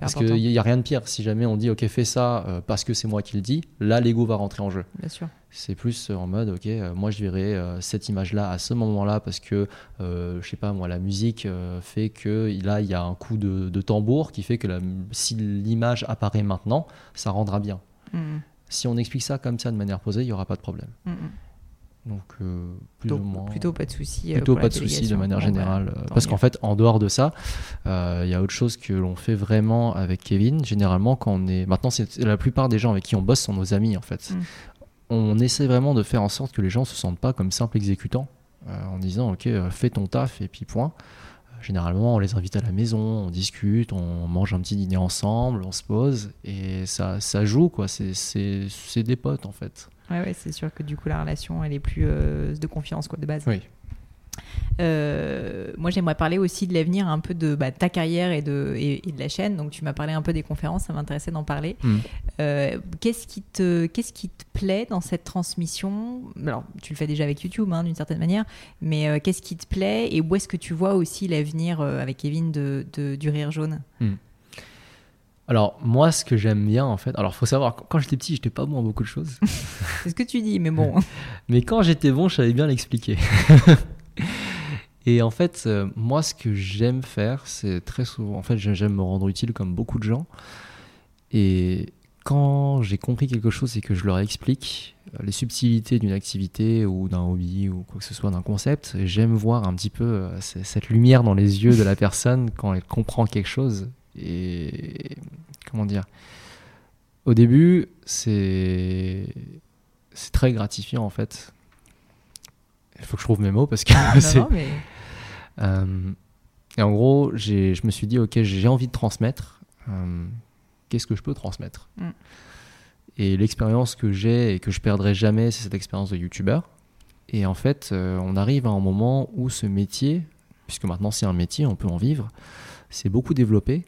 Parce qu'il n'y a rien de pire. Si jamais on dit ok fais ça euh, parce que c'est moi qui le dis, là l'ego va rentrer en jeu. Bien sûr. C'est plus en mode ok moi je verrai cette image là à ce moment là parce que je sais pas moi la musique fait que là il y a un coup de, tambour qui fait que la, si l'image apparaît maintenant, ça rendra bien. Mhm. Si on explique ça comme ça de manière posée, il n'y aura pas de problème. Mhm. Donc, euh, plus ou moins. Plutôt pas de soucis. Euh, plutôt pas de soucis de manière générale. Euh, parce qu'en fait, en dehors de ça, il y a autre chose que l'on fait vraiment avec Kevin. Généralement, quand on est. Maintenant, c'est la plupart des gens avec qui on bosse sont nos amis, en fait. Mm. On essaie vraiment de faire en sorte que les gens se sentent pas comme simples exécutants, en disant Ok, fais ton taf et puis point. Généralement, on les invite à la maison, on discute, on mange un petit dîner ensemble, on se pose et ça, ça joue, quoi. C'est des potes, en fait. Ouais, ouais c'est sûr que du coup, la relation, elle est plus euh, de confiance, quoi, de base. Oui. Euh, moi, j'aimerais parler aussi de l'avenir, un peu de bah, ta carrière et de, et, de la chaîne. Donc, tu m'as parlé un peu des conférences, ça m'intéressait d'en parler. Hmm. Euh, qu'est-ce qui te, qu'est-ce qui te plaît dans cette transmission? Alors, tu le fais déjà avec YouTube, hein, d'une certaine manière, mais qu'est-ce qui te plaît et où est-ce que tu vois aussi l'avenir avec Kevin de, de, du rire jaune? Hmm. Alors, moi, ce que j'aime bien, en fait, alors, faut savoir, quand j'étais petit, j'étais pas bon à beaucoup de choses. [LAUGHS] C'est ce que tu dis, mais bon. [LAUGHS] mais quand j'étais bon, je savais bien l'expliquer. [LAUGHS] Et en fait, euh, moi, ce que j'aime faire, c'est très souvent, en fait, j'aime me rendre utile comme beaucoup de gens. Et quand j'ai compris quelque chose et que je leur explique euh, les subtilités d'une activité ou d'un hobby ou quoi que ce soit, d'un concept, j'aime voir un petit peu euh, cette lumière dans les yeux de la personne quand elle comprend quelque chose et comment dire? Au début, c'est c'est très gratifiant en fait. Il faut que je trouve mes mots parce que [LAUGHS] c'est. Euh, et en gros, je me suis dit, ok, j'ai envie de transmettre. Euh, qu'est-ce que je peux transmettre? Mm. Et l'expérience que j'ai et que je perdrai jamais, c'est cette expérience de youtubeur. Et en fait, euh, on arrive à un moment où ce métier, puisque maintenant c'est un métier, on peut en vivre, c'est beaucoup développé.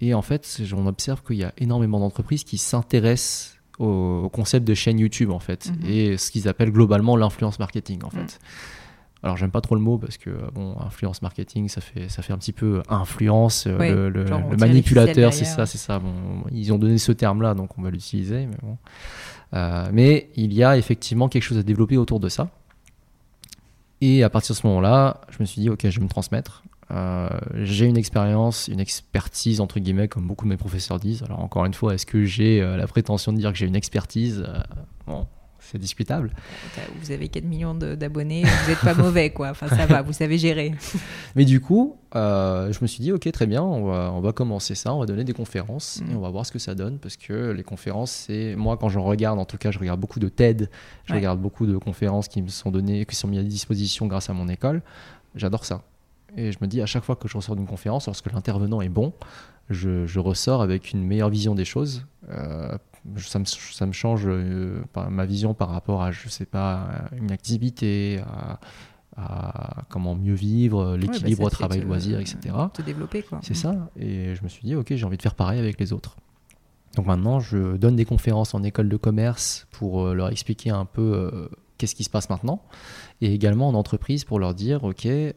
Et en fait, on observe qu'il y a énormément d'entreprises qui s'intéressent au, concept de chaîne YouTube, en fait, mhm. et ce qu'ils appellent globalement l'influence marketing, en fait. Mhm. Alors j'aime pas trop le mot parce que bon influence marketing ça fait ça fait un petit peu influence euh, le, manipulateur c'est ça c'est ça bon ils ont donné ce terme là donc on va l'utiliser mais bon euh, mais il y a effectivement quelque chose à développer autour de ça et à partir de ce moment là je me suis dit ok je vais me transmettre euh, j'ai une expérience, une expertise entre guillemets, comme beaucoup de mes professeurs disent. Alors encore une fois, est-ce que j'ai euh, la prétention de dire que j'ai une expertise euh, Bon, c'est discutable. Vous avez 4 millions d'abonnés, vous n'êtes pas mauvais, quoi. Enfin, ça va, vous savez gérer. [LAUGHS] Mais du coup, je me suis dit, ok, très bien, on va, on va commencer ça, on va donner des conférences et mm. on va voir ce que ça donne parce que les conférences, c'est moi quand j'en regarde, en tout cas, je regarde beaucoup de TED, je regarde beaucoup de conférences qui me sont données, qui sont mises à disposition grâce à mon école. J'adore ça. Et je me dis, à chaque fois que je ressors d'une conférence, lorsque l'intervenant est bon, je, ressors avec une meilleure vision des choses. Euh, ça, me, ça, me, change euh, ma vision par rapport à, je sais pas, une activité, à, comment mieux vivre, l'équilibre bah, travail-loisir, etc. Te développer, quoi. C'est ça. Et je me suis dit, ok, j'ai envie de faire pareil avec les autres. Donc maintenant, je donne des conférences en école de commerce pour euh, leur expliquer un peu qu'est-ce qui se passe maintenant, et également en entreprise pour leur dire, OK, euh,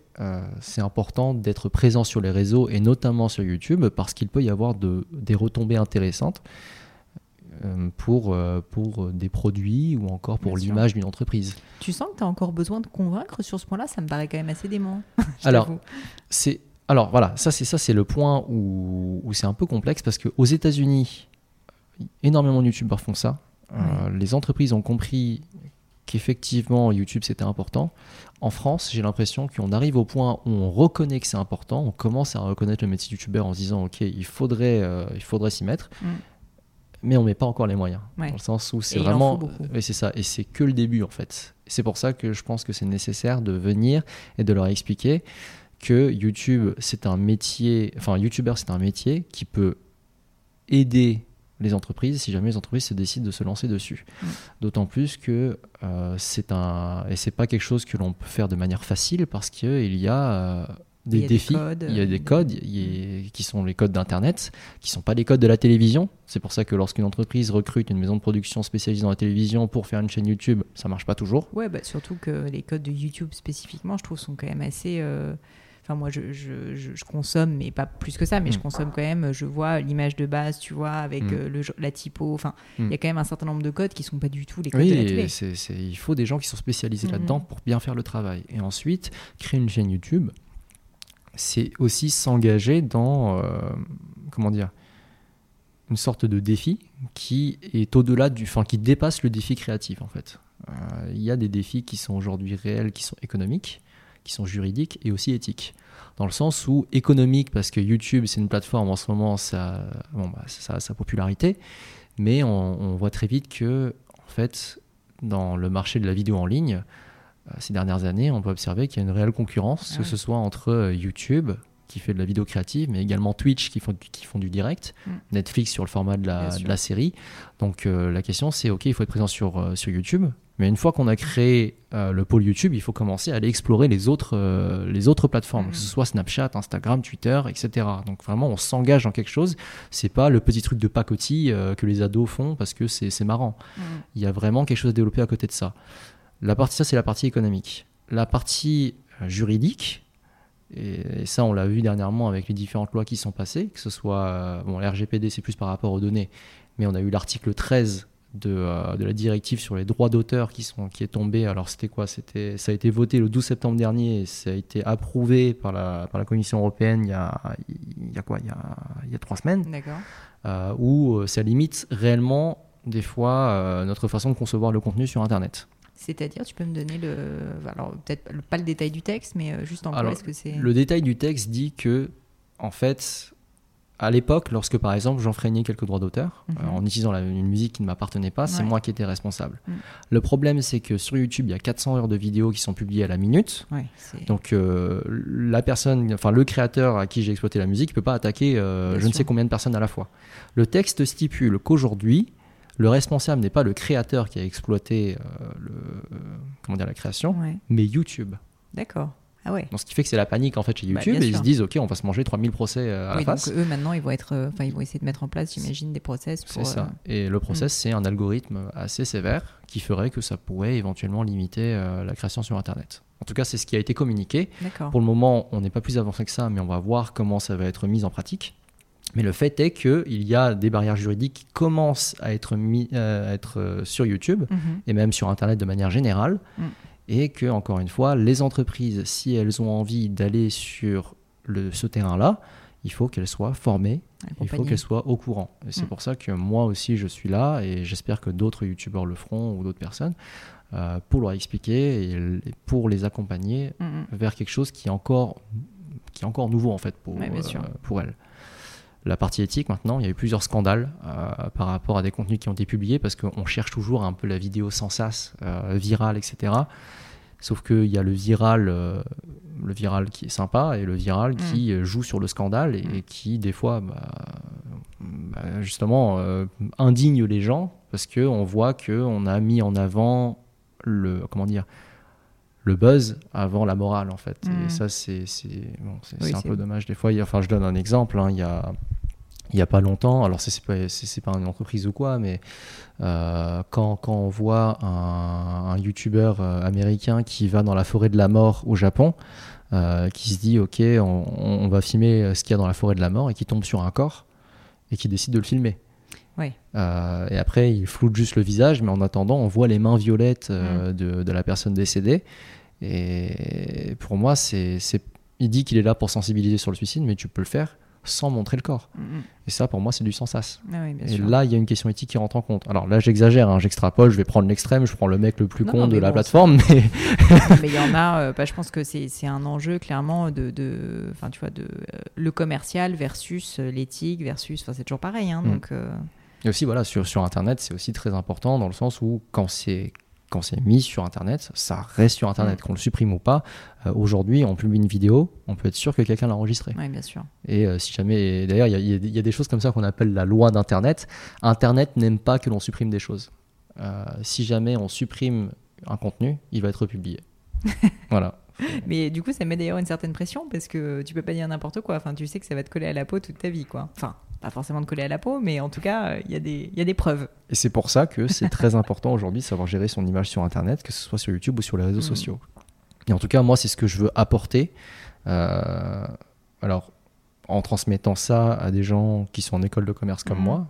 c'est important d'être présent sur les réseaux et notamment sur YouTube parce qu'il peut y avoir de, des retombées intéressantes euh, pour, euh, pour des produits ou encore pour l'image d'une entreprise. Tu sens que tu as encore besoin de convaincre sur ce point-là? Ça me paraît quand même assez dément. [LAUGHS] alors, c'est, alors voilà, ça c'est ça c'est le point où, où c'est un peu complexe parce qu'aux États-Unis, énormément de YouTubeurs font ça. les entreprises ont compris qu'effectivement YouTube c'était important. En France, j'ai l'impression qu'on arrive au point où on reconnaît que c'est important, on commence à reconnaître le métier de YouTubeur en se disant ok, il faudrait, euh, il faudrait s'y mettre. Mm. mais on met pas encore les moyens. Ouais. Dans le sens où c'est Et vraiment. Oui, c'est ça. Et c'est que le début, en fait. C'est pour ça que je pense que c'est nécessaire de venir et de leur expliquer que YouTube, c'est un métier. Enfin, YouTuber, c'est un métier qui peut aider les entreprises si jamais les entreprises se décident de se lancer dessus. Mm. D'autant plus que euh, c'est un. Et c'est pas quelque chose que l'on peut faire de manière facile parce qu'il y a. euh, des Il y a des défis, codes, il y a des codes y a- qui sont les codes d'Internet, qui sont pas les codes de la télévision. C'est pour ça que lorsqu'une entreprise recrute une maison de production spécialisée dans la télévision pour faire une chaîne YouTube, ça marche pas toujours. Ouais, bah, surtout que les codes de YouTube spécifiquement, je trouve, sont quand même assez. euh, Enfin, moi, je, je, je- je consomme, mais pas plus que ça, mais je Mm. consomme quand même. Je vois l'image de base, tu vois, avec Mm. euh, le, la typo. Enfin, il Mm. y a quand même un certain nombre de codes qui sont pas du tout les codes de la Oui, télé. c'est- il faut des gens qui sont spécialisés là-dedans pour bien faire le travail. Et ensuite, créer une chaîne YouTube, c'est aussi s'engager dans, euh, comment dire, une sorte de défi qui est au-delà du, enfin, qui dépasse le défi créatif en fait. Euh, Il y a des défis qui sont aujourd'hui réels, qui sont économiques, qui sont juridiques et aussi éthiques. Dans le sens où économique, parce que YouTube c'est une plateforme en ce moment, ça, bon, bah, ça a sa popularité, mais on, on voit très vite que en fait, dans le marché de la vidéo en ligne, euh, ces dernières années, on peut observer qu'il y a une réelle concurrence, Ah que ce soit entre euh, YouTube, qui fait de la vidéo créative, mais également Twitch, qui font, qui font du direct, Mm. Netflix sur le format de la, sûr. de la série. Donc euh, la question, c'est OK, il faut être présent sur, euh, sur YouTube, mais une fois qu'on a créé euh, le pôle YouTube, il faut commencer à aller explorer les autres, les autres plateformes, Mm. que ce soit Snapchat, Instagram, Twitter, etc. Donc vraiment, on s'engage dans quelque chose. C'est pas le petit truc de pacotille que les ados font parce que c'est c'est marrant Mm. il y a vraiment quelque chose à développer à côté de ça. La partie, ça, c'est la partie économique. La partie juridique, et, et ça, on l'a vu dernièrement avec les différentes lois qui sont passées, que ce soit, euh, bon, l'RGPD, c'est plus par rapport aux données, mais on a eu l'article 13 de, euh, de la directive sur les droits d'auteur qui, sont, qui est tombé. Alors, c'était quoi? C'était, Ça a été voté le 12 septembre dernier, et ça a été approuvé par la, par la Commission européenne il y a, il y a quoi? Il y a, il y a trois semaines D'accord. euh, où ça limite réellement des fois euh, notre façon de concevoir le contenu sur Internet. C'est-à-dire, tu peux me donner le. Alors, peut-être pas le détail du texte, mais euh, juste en quoi est-ce que c'est. Le détail du texte dit que, en fait, à l'époque, lorsque par exemple j'enfreignais quelques droits d'auteur Mhm. euh, en utilisant la- une musique qui ne m'appartenait pas, c'est Ouais. moi qui étais responsable. Mhm. Le problème, c'est que sur YouTube, il y a 400 heures de vidéos qui sont publiées à la minute. Ouais. Donc euh, la personne, enfin le créateur à qui j'ai exploité la musique, ne peut pas attaquer euh, je ne sais combien de personnes à la fois. Le texte stipule qu'aujourd'hui, le responsable n'est pas le créateur qui a exploité euh, le, euh, comment dire, la création, Ouais, mais YouTube. d'accord. Ah ouais. Donc ce qui fait que c'est la panique en fait chez Bah, YouTube et ils se disent ok on va se manger 3000 procès euh, à Oui, la donc face. eux maintenant ils vont être, enfin ils vont essayer de mettre en place, j'imagine, des process. C'est ça. euh, Et le process, c'est un algorithme assez sévère qui ferait que ça pourrait éventuellement limiter euh, la création sur Internet. En tout cas, c'est ce qui a été communiqué. Pour le moment, on n'est pas plus avancé que ça, mais on va voir comment ça va être mis en pratique. Mais le fait est qu'il y a des barrières juridiques qui commencent à être, mis, euh, à être euh, sur YouTube Mhm. et même sur Internet de manière générale. Mm. Et que, encore une fois, les entreprises, si elles ont envie d'aller sur le, ce terrain-là, il faut qu'elles soient formées, il faut qu'elles soient au courant. Et c'est Mm. pour ça que moi aussi, je suis là et j'espère que d'autres YouTubeurs le feront ou d'autres personnes euh, pour leur expliquer et pour les accompagner Mhm. vers quelque chose qui est encore, qui est encore nouveau en fait pour, Ouais, pour elles. La partie éthique maintenant, il y a eu plusieurs scandales euh, par rapport à des contenus qui ont été publiés parce qu'on cherche toujours un peu la vidéo sans sas, euh, virale, etc. Sauf qu'il y a le viral, euh, le viral qui est sympa et le viral qui euh, joue sur le scandale et, Mm. et qui des fois, bah, bah, justement, indigne les gens parce que on voit que on a mis en avant le comment dire le buzz avant la morale en fait. Mm. Et ça c'est bon, Oui, un peu dommage des fois. Enfin, je donne un exemple. hein, il y a il y a pas longtemps, alors c'est pas, c'est pas une entreprise ou quoi, mais euh, quand, quand on voit un, un youtubeur euh, américain qui va dans la forêt de la mort au Japon, euh, qui se dit ok, on, on va filmer ce qu'il y a dans la forêt de la mort et qui tombe sur un corps et qui décide de le filmer. Euh, et après, il floute juste le visage, mais en attendant, on voit les mains violettes euh, de, de la personne décédée. Et pour moi, c'est, c'est- il dit qu'il est là pour sensibiliser sur le suicide, mais tu peux le faire sans montrer le corps. Mhm. Et ça, pour moi, c'est du sans sas. Ah oui, Et sûr. là, il y a une question éthique qui rentre en compte. Alors là, j'exagère, hein, j'extrapole, je vais prendre l'extrême, je prends le mec le plus Non, con non, de la plateforme, [LAUGHS] mais il y en a, euh, bah, je pense que c'est c'est un enjeu clairement de, de, tu vois, de euh, le commercial versus l'éthique versus, enfin c'est toujours pareil, hein, Mm. donc. euh, Et aussi, voilà, sur, sur Internet, c'est aussi très important dans le sens où quand c'est quand c'est mis sur Internet, ça reste sur Internet, mm. qu'on le supprime ou pas. Euh, aujourd'hui, on publie une vidéo, on peut être sûr que quelqu'un l'a enregistrée. Oui, bien sûr. Et euh, si jamais, d'ailleurs, il y, y, a des choses comme ça qu'on appelle la loi d'Internet. Internet n'aime pas que l'on supprime des choses. Euh, si jamais on supprime un contenu, il va être publié. [LAUGHS] voilà. Mais du coup, ça met d'ailleurs une certaine pression parce que tu peux pas dire n'importe quoi. Enfin, tu sais que ça va te coller à la peau toute ta vie, quoi. Enfin, pas forcément de coller à la peau, mais en tout cas, il y, a des, y a des preuves. Et c'est pour ça que c'est très important aujourd'hui de savoir gérer son image sur Internet, que ce soit sur YouTube ou sur les réseaux mm. sociaux. Et en tout cas, moi, c'est ce que je veux apporter. Euh, alors, en transmettant ça à des gens qui sont en école de commerce comme mm. moi.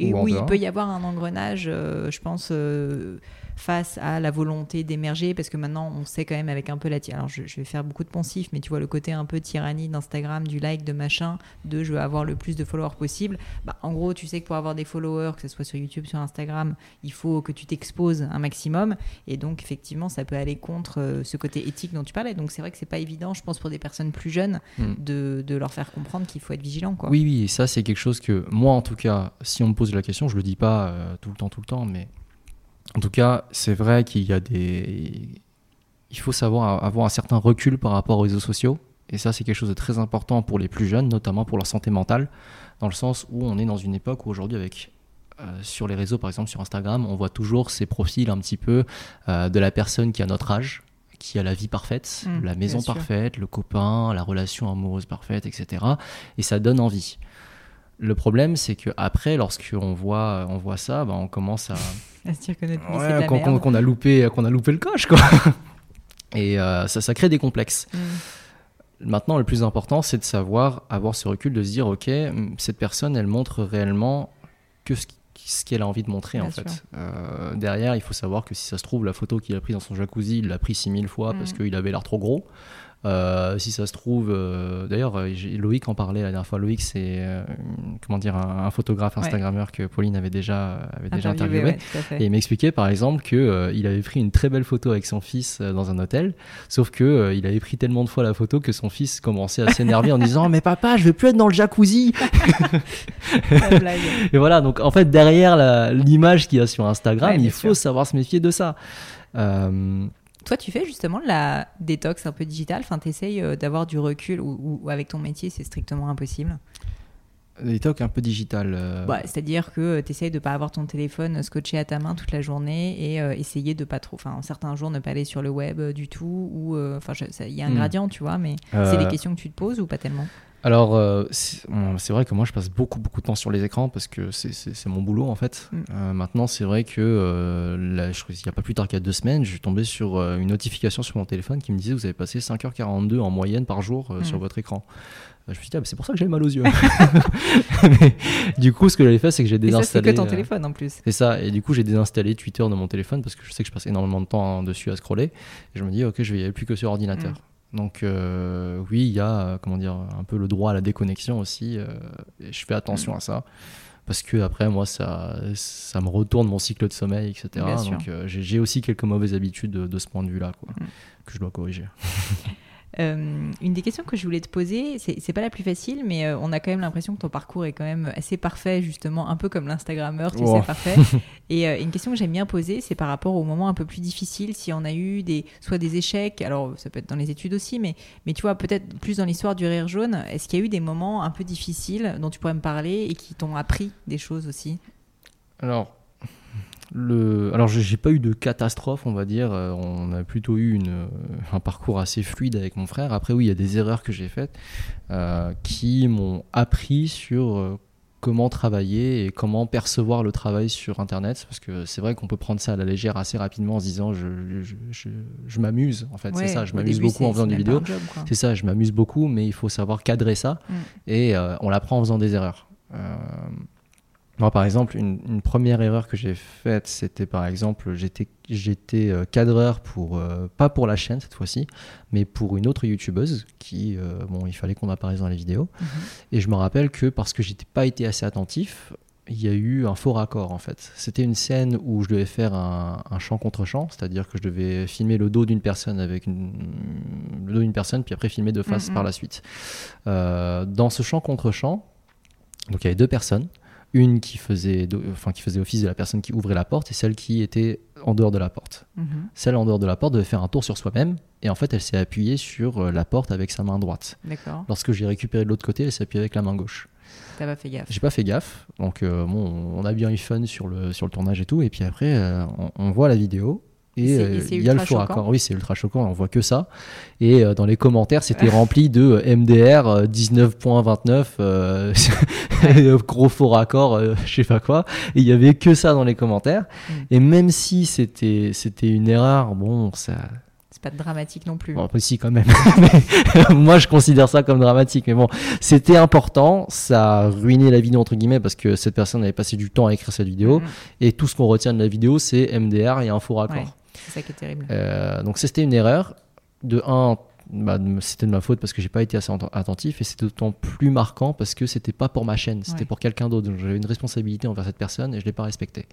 Et oui, il peut y avoir un engrenage, euh, je pense. Euh, face à la volonté d'émerger, parce que maintenant on sait quand même avec un peu la alors je, je, vais faire beaucoup de poncifs, mais tu vois le côté un peu tyrannie d'Instagram, du like, de machin, de je veux avoir le plus de followers possible. Bah, en gros, tu sais que pour avoir des followers, que ce soit sur YouTube, sur Instagram, il faut que tu t'exposes un maximum, et donc effectivement ça peut aller contre euh, ce côté éthique dont tu parlais. Donc c'est vrai que c'est pas évident, je pense pour des personnes plus jeunes, hmm. de, de, leur faire comprendre qu'il faut être vigilant. Quoi. Oui, oui, et ça c'est quelque chose que moi en tout cas, si on me pose la question, je le dis pas euh, tout le temps, tout le temps, mais en tout cas, c'est vrai qu'il y a des. Il faut savoir avoir un certain recul par rapport aux réseaux sociaux. Et ça, c'est quelque chose de très important pour les plus jeunes, notamment pour leur santé mentale, dans le sens où on est dans une époque où aujourd'hui, avec euh, sur les réseaux, par exemple sur Instagram, on voit toujours ces profils un petit peu euh, de la personne qui a notre âge, qui a la vie parfaite, mmh, la maison parfaite, le copain, la relation amoureuse parfaite, etc. Et ça donne envie. Le problème, c'est que après, lorsqu'on voit, on voit ça, bah, on commence à, [LAUGHS] à se dire que notre vie, qu'on, a loupé, qu'on a loupé le coche, quoi. [LAUGHS] Et euh, ça, ça crée des complexes. Mm. Maintenant, le plus important, c'est de savoir avoir ce recul, de se dire, ok, cette personne, elle montre réellement que ce, ce qu'elle a envie de montrer, en fait. Euh, derrière, il faut savoir que si ça se trouve, la photo qu'il a prise dans son jacuzzi, il l'a prise 6000 fois parce mm. qu'il avait l'air trop gros. Euh, si ça se trouve, euh, d'ailleurs, euh, Loïc en parlait la dernière fois. Loïc, c'est comment dire un, photographe Instagrammeur que Pauline avait déjà avait déjà interviewé. et il m'expliquait par exemple que il avait pris une très belle photo avec son fils dans un hôtel, sauf que il avait pris tellement de fois la photo que son fils commençait à s'énerver en disant [LAUGHS] mais papa, je veux plus être dans le jacuzzi. [LAUGHS] et voilà, donc en fait derrière l'image qu'il y a sur Instagram, il faut savoir se méfier de ça. Toi, tu fais justement la détox un peu digitale Enfin, tu essayes euh, d'avoir du recul ou, avec ton métier, c'est strictement impossible? Détox un peu digital. Euh. Bah, c'est-à-dire que euh, tu essayes de pas avoir ton téléphone scotché à ta main toute la journée et essayer de pas trop. Enfin, certains jours, ne pas aller sur le web du tout. Ou enfin, il y a un hmm. gradient, tu vois, mais c'est des questions que tu te poses ou pas tellement? Alors, euh, c'est vrai que moi, je passe beaucoup, beaucoup de temps sur les écrans parce que c'est mon boulot, en fait. Mm. Euh, maintenant, c'est vrai que, euh, il n'y a pas plus tard qu'il y a deux semaines, je suis tombé sur une notification sur mon téléphone qui me disait Vous avez passé 5h42 en moyenne par jour mm. sur votre écran. Je me suis dit, ah, c'est pour ça que j'ai mal aux yeux. [LAUGHS] Mais, du coup, ce que j'avais fait, c'est que j'ai désinstallé. C'est que ton téléphone en plus. C'est ça. Et du coup, j'ai désinstallé Twitter de mon téléphone parce que je sais que je passe énormément de temps dessus à scroller. Et je me dis, ok, je vais y aller plus que sur ordinateur. Mm. Donc euh, oui, il y a euh, comment dire un peu le droit à la déconnexion aussi. Euh, et je fais attention mm. à ça parce que après moi ça ça me retourne mon cycle de sommeil, etc. Donc j'ai aussi quelques mauvaises habitudes de, ce point de vue là, quoi, mm. que je dois corriger. [LAUGHS] Euh, une des questions que je voulais te poser, c'est pas la plus facile, mais euh, on a quand même l'impression que ton parcours est quand même assez parfait, justement, un peu comme l'Instagrammeur, tu sais, parfait. [LAUGHS] Et euh, une question que j'aime bien poser, c'est par rapport aux moments un peu plus difficiles, si on a eu des, soit des échecs, alors ça peut être dans les études aussi, mais, mais tu vois, peut-être plus dans l'histoire du Rire Jaune, est-ce qu'il y a eu des moments un peu difficiles dont tu pourrais me parler et qui t'ont appris des choses aussi? Alors, le... Alors, j'ai pas eu de catastrophe, on va dire. Euh, on a plutôt eu une, euh, un parcours assez fluide avec mon frère. Après, oui, il y a des erreurs que j'ai faites euh, qui m'ont appris sur comment travailler et comment percevoir le travail sur Internet. Parce que c'est vrai qu'on peut prendre ça à la légère assez rapidement en se disant je, je, je, m'amuse. En fait, c'est ça, je m'amuse beaucoup en faisant des vidéos. C'est ça, je m'amuse beaucoup, mais il faut savoir cadrer ça. Mm. Et on l'apprend en faisant des erreurs. Moi, par exemple, une, première erreur que j'ai faite, c'était par exemple, j'étais, j'étais euh, cadreur pour, euh, pas pour la chaîne cette fois-ci, mais pour une autre youtubeuse qui, euh, bon, il fallait qu'on apparaisse dans les vidéos. Mhm. Et je me rappelle que parce que j'étais pas été assez attentif, il y a eu un faux raccord en fait. C'était une scène où je devais faire un, chant contre chant, c'est-à-dire que je devais filmer le dos d'une personne avec une, le dos d'une personne, puis après filmer de face mhm. par la suite. dans ce chant contre chant, donc il y avait deux personnes. Une qui faisait, enfin, qui faisait office de la personne qui ouvrait la porte et celle qui était en dehors de la porte. Mhm. Celle en dehors de la porte devait faire un tour sur soi-même et en fait elle s'est appuyée sur euh, la porte avec sa main droite. Lorsque j'ai récupéré de l'autre côté, elle s'est appuyée avec la main gauche. T'as pas fait gaffe. J'ai pas fait gaffe, donc euh, bon, on a bien eu fun sur le, sur le tournage et tout, et puis après euh, on, on voit la vidéo. Et euh, il y a le faux raccord. Oui, c'est ultra choquant, on voit que ça. Et euh, dans les commentaires, c'était [LAUGHS] rempli de euh, MDR euh, 19.29, euh, [LAUGHS] [LAUGHS] gros faux raccord, euh, je sais pas quoi. Et il y avait que ça dans les commentaires. Mm. Et même si c'était c'était une erreur, bon, ça. C'est pas dramatique non plus. Bon, après, si, quand même. Moi, je considère ça comme dramatique. Mais bon, c'était important. Ça a ruiné la vidéo, entre guillemets, parce que cette personne avait passé du temps à écrire cette vidéo. Mhm. Et tout ce qu'on retient de la vidéo, c'est MDR et un faux raccord. Ouais, c'est ça qui est terrible. Euh, donc c'était une erreur. De un, bah, c'était de ma faute parce que j'ai pas été assez ent- attentif et c'était d'autant plus marquant parce que c'était pas pour ma chaîne, c'était Ouais. pour quelqu'un d'autre. Donc j'avais une responsabilité envers cette personne et je l'ai pas respecté.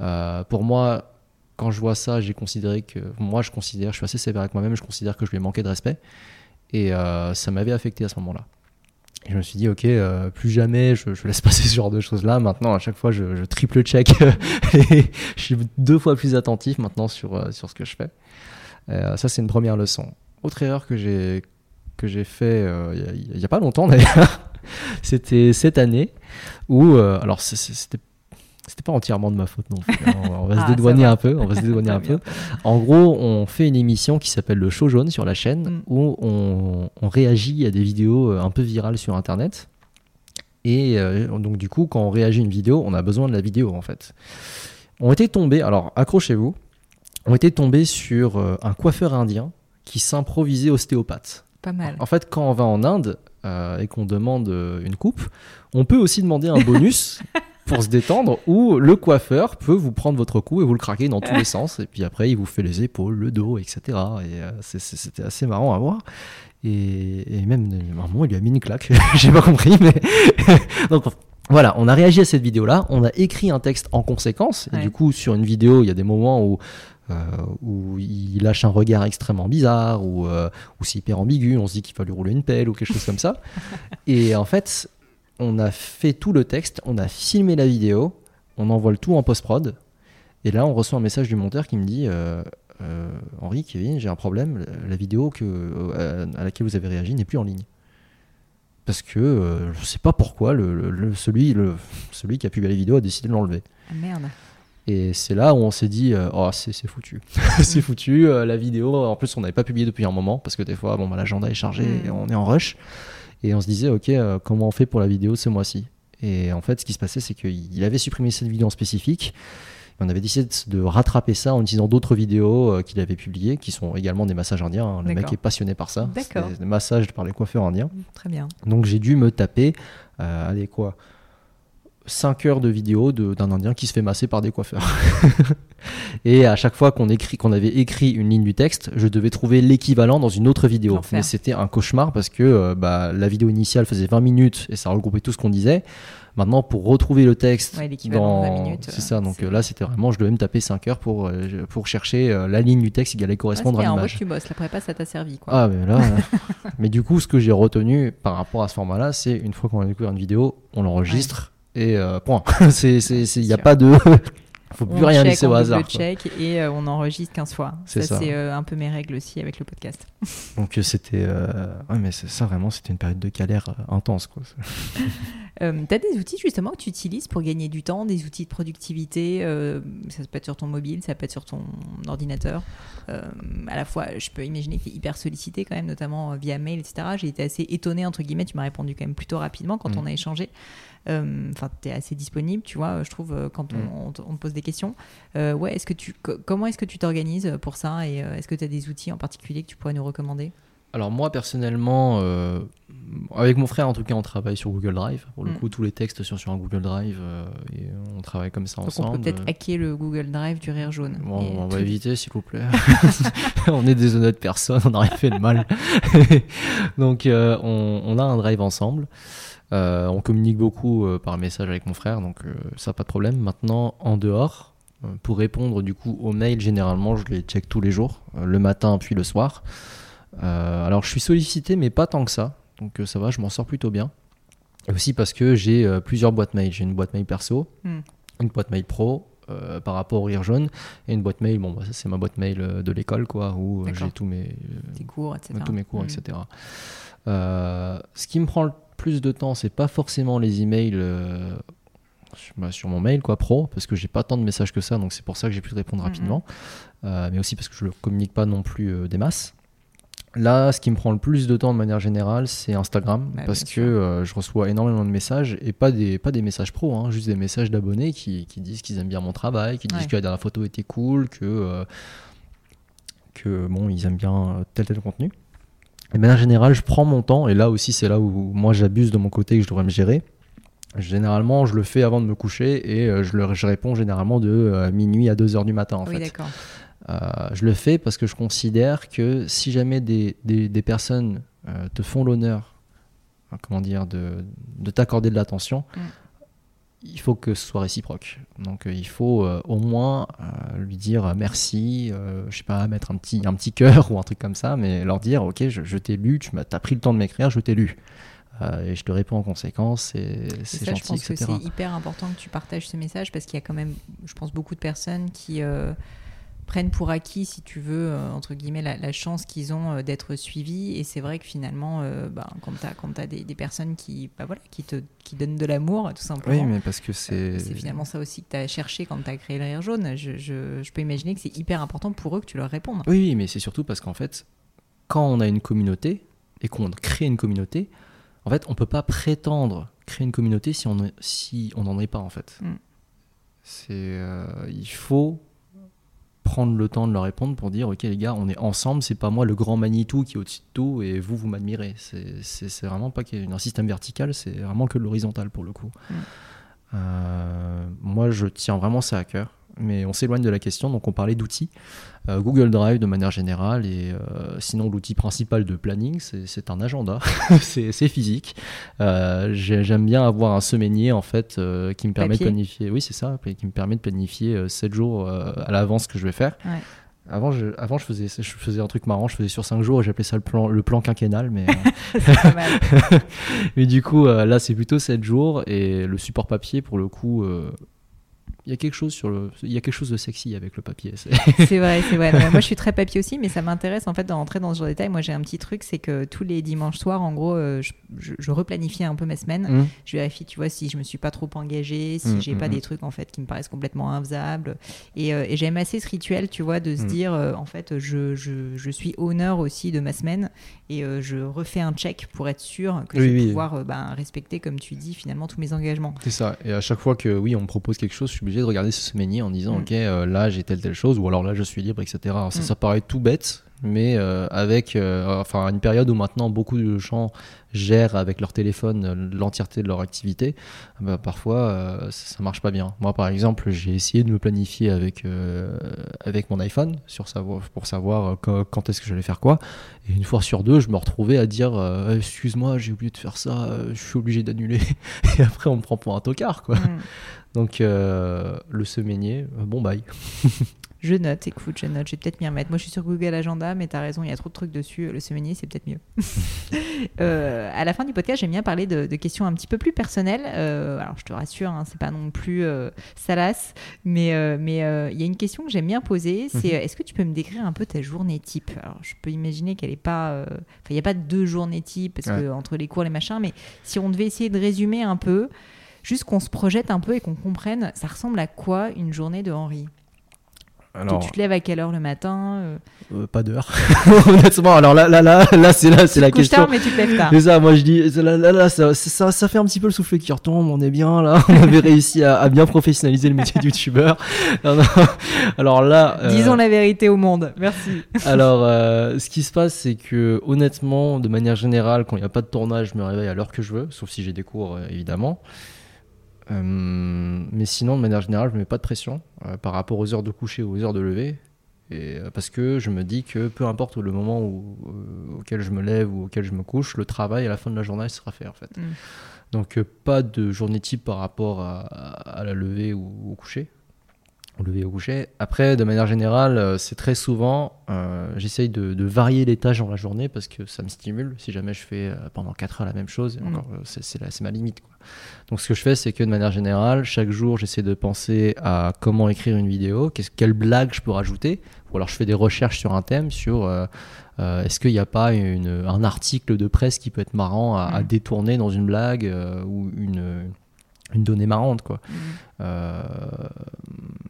Euh, pour moi, quand je vois ça, j'ai considéré que moi je considère, je suis assez sévère avec moi-même, je considère que je lui ai manqué de respect et euh, ça m'avait affecté à ce moment-là. Je me suis dit, ok, euh, plus jamais je, laisse [LAUGHS] passer ce genre de choses-là. Maintenant, à chaque fois, je, je triple check [LAUGHS] et je suis deux fois plus attentif maintenant sur, euh, sur ce que je fais. Euh, ça, c'est une première leçon. Autre erreur que j'ai que fait il n'y a, pas longtemps [LAUGHS] d'ailleurs, c'était cette année où, alors c'était c'était pas entièrement de ma faute non [LAUGHS] plus. On va, on va Ah, se ça dédouaner un peu. On va se dédouaner un [LAUGHS] peu. En gros, on fait une émission qui s'appelle Le Show Jaune sur la chaîne Mm. où on, on réagit à des vidéos euh, un peu virales sur Internet. Et euh, donc, du coup, quand on réagit à une vidéo, on a besoin de la vidéo en fait. On était tombés, alors accrochez-vous, on était tombés sur euh, un coiffeur indien qui s'improvisait ostéopathe. Pas mal. En fait, quand on va en Inde euh, et qu'on demande une coupe, on peut aussi demander un bonus [LAUGHS] pour se détendre ou le coiffeur peut vous prendre votre cou et vous le craquer dans tous les sens. Et puis après, il vous fait les épaules, le dos, etc. Et euh, c'était assez marrant à voir. Et, et même, à un moment, il lui a mis une claque. [LAUGHS] J'ai pas compris, mais. [LAUGHS] Donc, voilà, on a réagi à cette vidéo-là, on a écrit un texte en conséquence, et Ouais. du coup, sur une vidéo, il y a des moments où, euh, où il lâche un regard extrêmement bizarre, ou, euh, ou c'est hyper ambigu, on se dit qu'il va lui rouler une pelle ou quelque chose comme ça. [LAUGHS] Et en fait, on a fait tout le texte, on a filmé la vidéo, on envoie le tout en post-prod, et là, on reçoit un message du monteur qui me dit euh, euh, Henri, Kevin, j'ai un problème, la vidéo que, euh, à laquelle vous avez réagi n'est plus en ligne. Parce que je sais pas pourquoi, le, celui, le, celui qui a publié la vidéo a décidé de l'enlever. Ah, merde. Et c'est là où on s'est dit, oh, c'est foutu. c'est foutu. [LAUGHS] la vidéo, en plus, on n'avait pas publié depuis un moment, parce que des fois, bon, bah, l'agenda est chargé, Mm. et on est en rush. Et on se disait, ok, euh, comment on fait pour la vidéo ce mois-ci? Et en fait, ce qui se passait, c'est qu'il avait supprimé cette vidéo en spécifique. Et on avait décidé de rattraper ça en utilisant d'autres vidéos euh, qu'il avait publiées, qui sont également des massages indiens. hein. Le mec est passionné par ça. D'accord. C'est Des massages par les coiffeurs indiens. Très bien. Donc j'ai dû me taper, euh, allez quoi, 5 heures de vidéo de- d'un Indien qui se fait masser par des coiffeurs. [LAUGHS] et à chaque fois qu'on écrit, qu'on avait écrit une ligne du texte, je devais trouver l'équivalent dans une autre vidéo. Mais c'était un cauchemar parce que euh, bah, la vidéo initiale faisait 20 minutes et ça regroupait tout ce qu'on disait. Maintenant, pour retrouver le texte, Ouais, l'équivalent de 20 dans... minutes, c'est euh, ça. Donc euh, là, c'était vraiment, je devais me taper 5 heures pour, euh, pour chercher euh, la ligne du texte qui allait correspondre Ouais, à en vrai l'image. tu bosses. La prépa, ça t'a servi. Quoi. Ah, mais là. [LAUGHS] mais du coup, ce que j'ai retenu par rapport à ce format-là, c'est une fois qu'on a découvert une vidéo, on l'enregistre et euh, point. [LAUGHS] Il n'y a pas de. [LAUGHS] Faut plus on rien check, laisser au on hasard. quoi. check et euh, on enregistre 15 fois. C'est ça, ça. c'est euh, un peu mes règles aussi avec le podcast. [LAUGHS] Donc euh, c'était. Ouais, mais ça vraiment, c'était une période de galère intense. Quoi. Euh, tu as des outils justement que tu utilises pour gagner du temps, des outils de productivité. euh, ça peut être sur ton mobile, ça peut être sur ton ordinateur. Euh, à la fois, je peux imaginer que tu es hyper sollicité quand même, notamment via mail, etc. J'ai été assez étonnée, entre guillemets, tu m'as répondu quand même plutôt rapidement quand Mm. on a échangé. Euh, Enfin, tu es assez disponible, tu vois, je trouve, euh, quand on, Mm. on te- on te pose des questions. Euh, ouais, est-ce que tu, co- comment est-ce que tu t'organises pour ça et est-ce que tu as des outils en particulier que tu pourrais nous recommander? Alors, moi, personnellement, euh, avec mon frère, en tout cas, on travaille sur Google Drive. Pour le Mm. coup, tous les textes sont sur un Google Drive euh, et on travaille comme ça Donc ensemble. on peut peut-être hacker le Google Drive du Rire Jaune. Bon, on va éviter, s'il vous plaît. [LAUGHS] [LAUGHS] on est des honnêtes personnes, on n'a rien fait de mal. [LAUGHS] Donc, euh, on, on a un drive ensemble. On communique beaucoup par message avec mon frère, donc ça, pas de problème. Maintenant, en dehors, pour répondre du coup aux mails, généralement, je les check tous les jours, le matin puis le soir. Euh, alors, je suis sollicité, mais pas tant que ça. Donc, euh, ça va, je m'en sors plutôt bien. Et aussi parce que j'ai euh, plusieurs boîtes mail. J'ai une boîte mail perso, Hmm. une boîte mail pro euh, par rapport au Rire Jaune et une boîte mail, bon, bah, ça c'est ma boîte mail euh, de l'école, quoi, où euh, j'ai tous mes, cours, etc. tous mes cours, Mm. etc. Ce qui me prend le plus de temps, c'est pas forcément les emails sur- bah, sur mon mail, quoi, pro, parce que j'ai pas tant de messages que ça, donc c'est pour ça que j'ai pu te répondre Mhm. rapidement, mais aussi parce que je ne communique pas non plus des masses. Là, ce qui me prend le plus de temps de manière générale, c'est Instagram, Bah, parce que euh, je reçois énormément de messages, et pas des, pas des messages pro, hein, juste des messages d'abonnés qui, qui disent qu'ils aiment bien mon travail, qui disent Ouais. que la dernière photo était cool, que, euh, que bon, ils aiment bien euh, tel tel contenu. Et de manière générale, je prends mon temps, et là aussi, c'est là où moi j'abuse de mon côté et que je devrais me gérer. Généralement, je le fais avant de me coucher et je, le, je réponds généralement de euh, minuit à 2 heures du matin en oui, fait. Euh, je le fais parce que je considère que si jamais des, des- des personnes euh, te font l'honneur, euh, comment dire, de, de t'accorder de l'attention, Mm. il faut que ce soit réciproque. Donc euh, il faut euh, au moins euh, lui dire merci, je sais pas, mettre un petit, un petit cœur [LAUGHS] ou un truc comme ça, mais leur dire ok, je, je t'ai lu, tu m'as as pris le temps de m'écrire, je t'ai lu. Et je te réponds en conséquence, et Et c'est ça, je gentil, pense que c'est hyper important que tu partages ce message parce qu'il y a quand même, je pense, beaucoup de personnes qui prennent pour acquis, si tu veux, euh, entre guillemets, la, la chance qu'ils ont euh, d'être suivis. Et c'est vrai que finalement, euh, ben, quand tu as, quand t'as des, des personnes qui, bah, voilà, qui, te, qui donnent de l'amour, tout simplement. Oui, mais parce que c'est. C'est finalement ça aussi que tu as cherché quand tu as créé le Rire Jaune. Je, je- je peux imaginer que c'est hyper important pour eux que tu leur répondes. Oui, oui, mais c'est surtout parce qu'en fait, quand on a une communauté et qu'on crée une communauté, en fait, on peut pas prétendre créer une communauté si on si on n'en est pas en fait. Mm. C'est euh, il faut prendre le temps de leur répondre pour dire ok les gars on est ensemble c'est pas moi le grand Manitou qui est au-dessus de tout et vous vous m'admirez. C'est vraiment pas qu'il y ait un système vertical c'est vraiment que de l'horizontal pour le coup. Euh, moi je tiens vraiment ça à cœur mais on s'éloigne de la question donc on parlait d'outils Google Drive de manière générale et euh, sinon l'outil principal de planning c'est un agenda. [LAUGHS] C'est physique. Euh, j'ai- j'aime bien avoir un semainier en fait euh, qui me permet Papier. de planifier. Oui c'est ça qui me permet de planifier 7 jours euh, à l'avance ce que je vais faire. Ouais. avant je, avant je faisais je faisais un truc marrant je faisais sur 5 jours et j'appelais ça le plan le plan quinquennal mais euh, [LAUGHS] [LAUGHS] mais du coup, euh, là, c'est plutôt 7 jours et le support papier, pour le coup, euh, il y a quelque chose sur le, il y a quelque chose de sexy avec le papier. c'est- [LAUGHS] vrai, c'est vrai. [LAUGHS] Moi, je suis très papier aussi, mais ça m'intéresse en fait d'entrer dans ce genre de détail. Moi, j'ai un petit truc, c'est que tous les dimanches soirs, en gros, euh, je, je- je replanifie un peu ma semaine. Hum. Je vérifie, tu vois, si je me suis pas trop engagée, si Mm, j'ai pas mm. des trucs en fait qui me paraissent complètement infaisables. Et, euh, et j'aime assez ce rituel, tu vois, de se Mm. dire, euh, en fait, je, je, suis honneur aussi de ma semaine et euh, je refais un check pour être sûr que Oui, je vais oui. pouvoir ben, respecter, comme tu dis, finalement tous mes engagements. C'est ça. Et à chaque fois que oui, on me propose quelque chose, je suis obligé de regarder ce semainier en disant Mm. ok, euh, là j'ai telle telle chose, ou alors là je suis libre, etc. Alors, ça, Mm. ça paraît tout bête, mais euh, avec euh, enfin une période où maintenant beaucoup de gens gèrent avec leur téléphone l'entièreté de leur activité, bah, parfois euh, ça, ça marche pas bien. Moi par exemple, j'ai essayé de me planifier avec avec mon iPhone sur savoir pour savoir quand, quand est-ce que j'allais faire quoi. Et une fois sur deux, je me retrouvais à dire excuse-moi, j'ai oublié de faire ça, je suis obligé d'annuler. [LAUGHS] Et après on me prend pour un tocard quoi. Mm. Donc euh, le semainier, euh, bon bye. [LAUGHS] Je note, écoute, je note, je vais peut-être m'y remettre. Moi, je suis sur Google Agenda, mais t'as raison, il y a trop de trucs dessus. Le semainier, c'est peut-être mieux. [LAUGHS] Euh, à la fin du podcast, j'aime bien parler de, de questions un petit peu plus personnelles. Euh, alors, je te rassure, hein, c'est pas non plus salace, mais mais il y a une question que j'aime bien poser. C'est Mhm. est-ce que tu peux me décrire un peu ta journée type? Alors, je peux imaginer qu'elle est pas. Enfin, il n'y a pas deux journées type parce que entre les cours, les machins, mais si on devait essayer de résumer un peu. Juste qu'on se projette un peu et qu'on comprenne, ça ressemble à quoi une journée de Henri? Alors tu te lèves à quelle heure le matin euh, euh, pas d'heure. [LAUGHS] Honnêtement, alors là là là là c'est là c'est la Tu te couches question. tard, mais tu te lèves tard. C'est ça, moi je dis, là, là, là, ça, ça, ça fait un petit peu le souffle qui retombe, on est bien là, on avait réussi à, à bien professionnaliser le métier de youtubeur. [LAUGHS] Alors là, euh, Disons la vérité au monde. Merci. alors euh, ce qui se passe, c'est que honnêtement, de manière générale, quand il n'y a pas de tournage, je me réveille à l'heure que je veux, sauf si j'ai des cours évidemment. Euh, mais sinon, de manière générale, je ne mets pas de pression euh, par rapport aux heures de coucher ou aux heures de lever. Et, euh, parce que je me dis que peu importe le moment où, auquel je me lève ou auquel je me couche, le travail à la fin de la journée sera fait en fait. Mm. Donc pas de journée type par rapport à, à la levée ou au coucher. Au lever au coucher. Après, de manière générale, euh, c'est très souvent, euh, j'essaye de, de varier les tâches dans la journée parce que ça me stimule. Si jamais je fais euh, pendant 4 heures la même chose, Mm. encore, euh, c'est, ma limite. quoi. Donc ce que je fais, c'est que de manière générale, chaque jour, j'essaie de penser à comment écrire une vidéo, qu'est-ce, quelle blague je peux rajouter, ou alors je fais des recherches sur un thème, sur euh, euh, est-ce qu'il n'y a pas une, un article de presse qui peut être marrant à, à Mm. détourner dans une blague euh, ou une, une donnée marrante, quoi. Mm. Euh,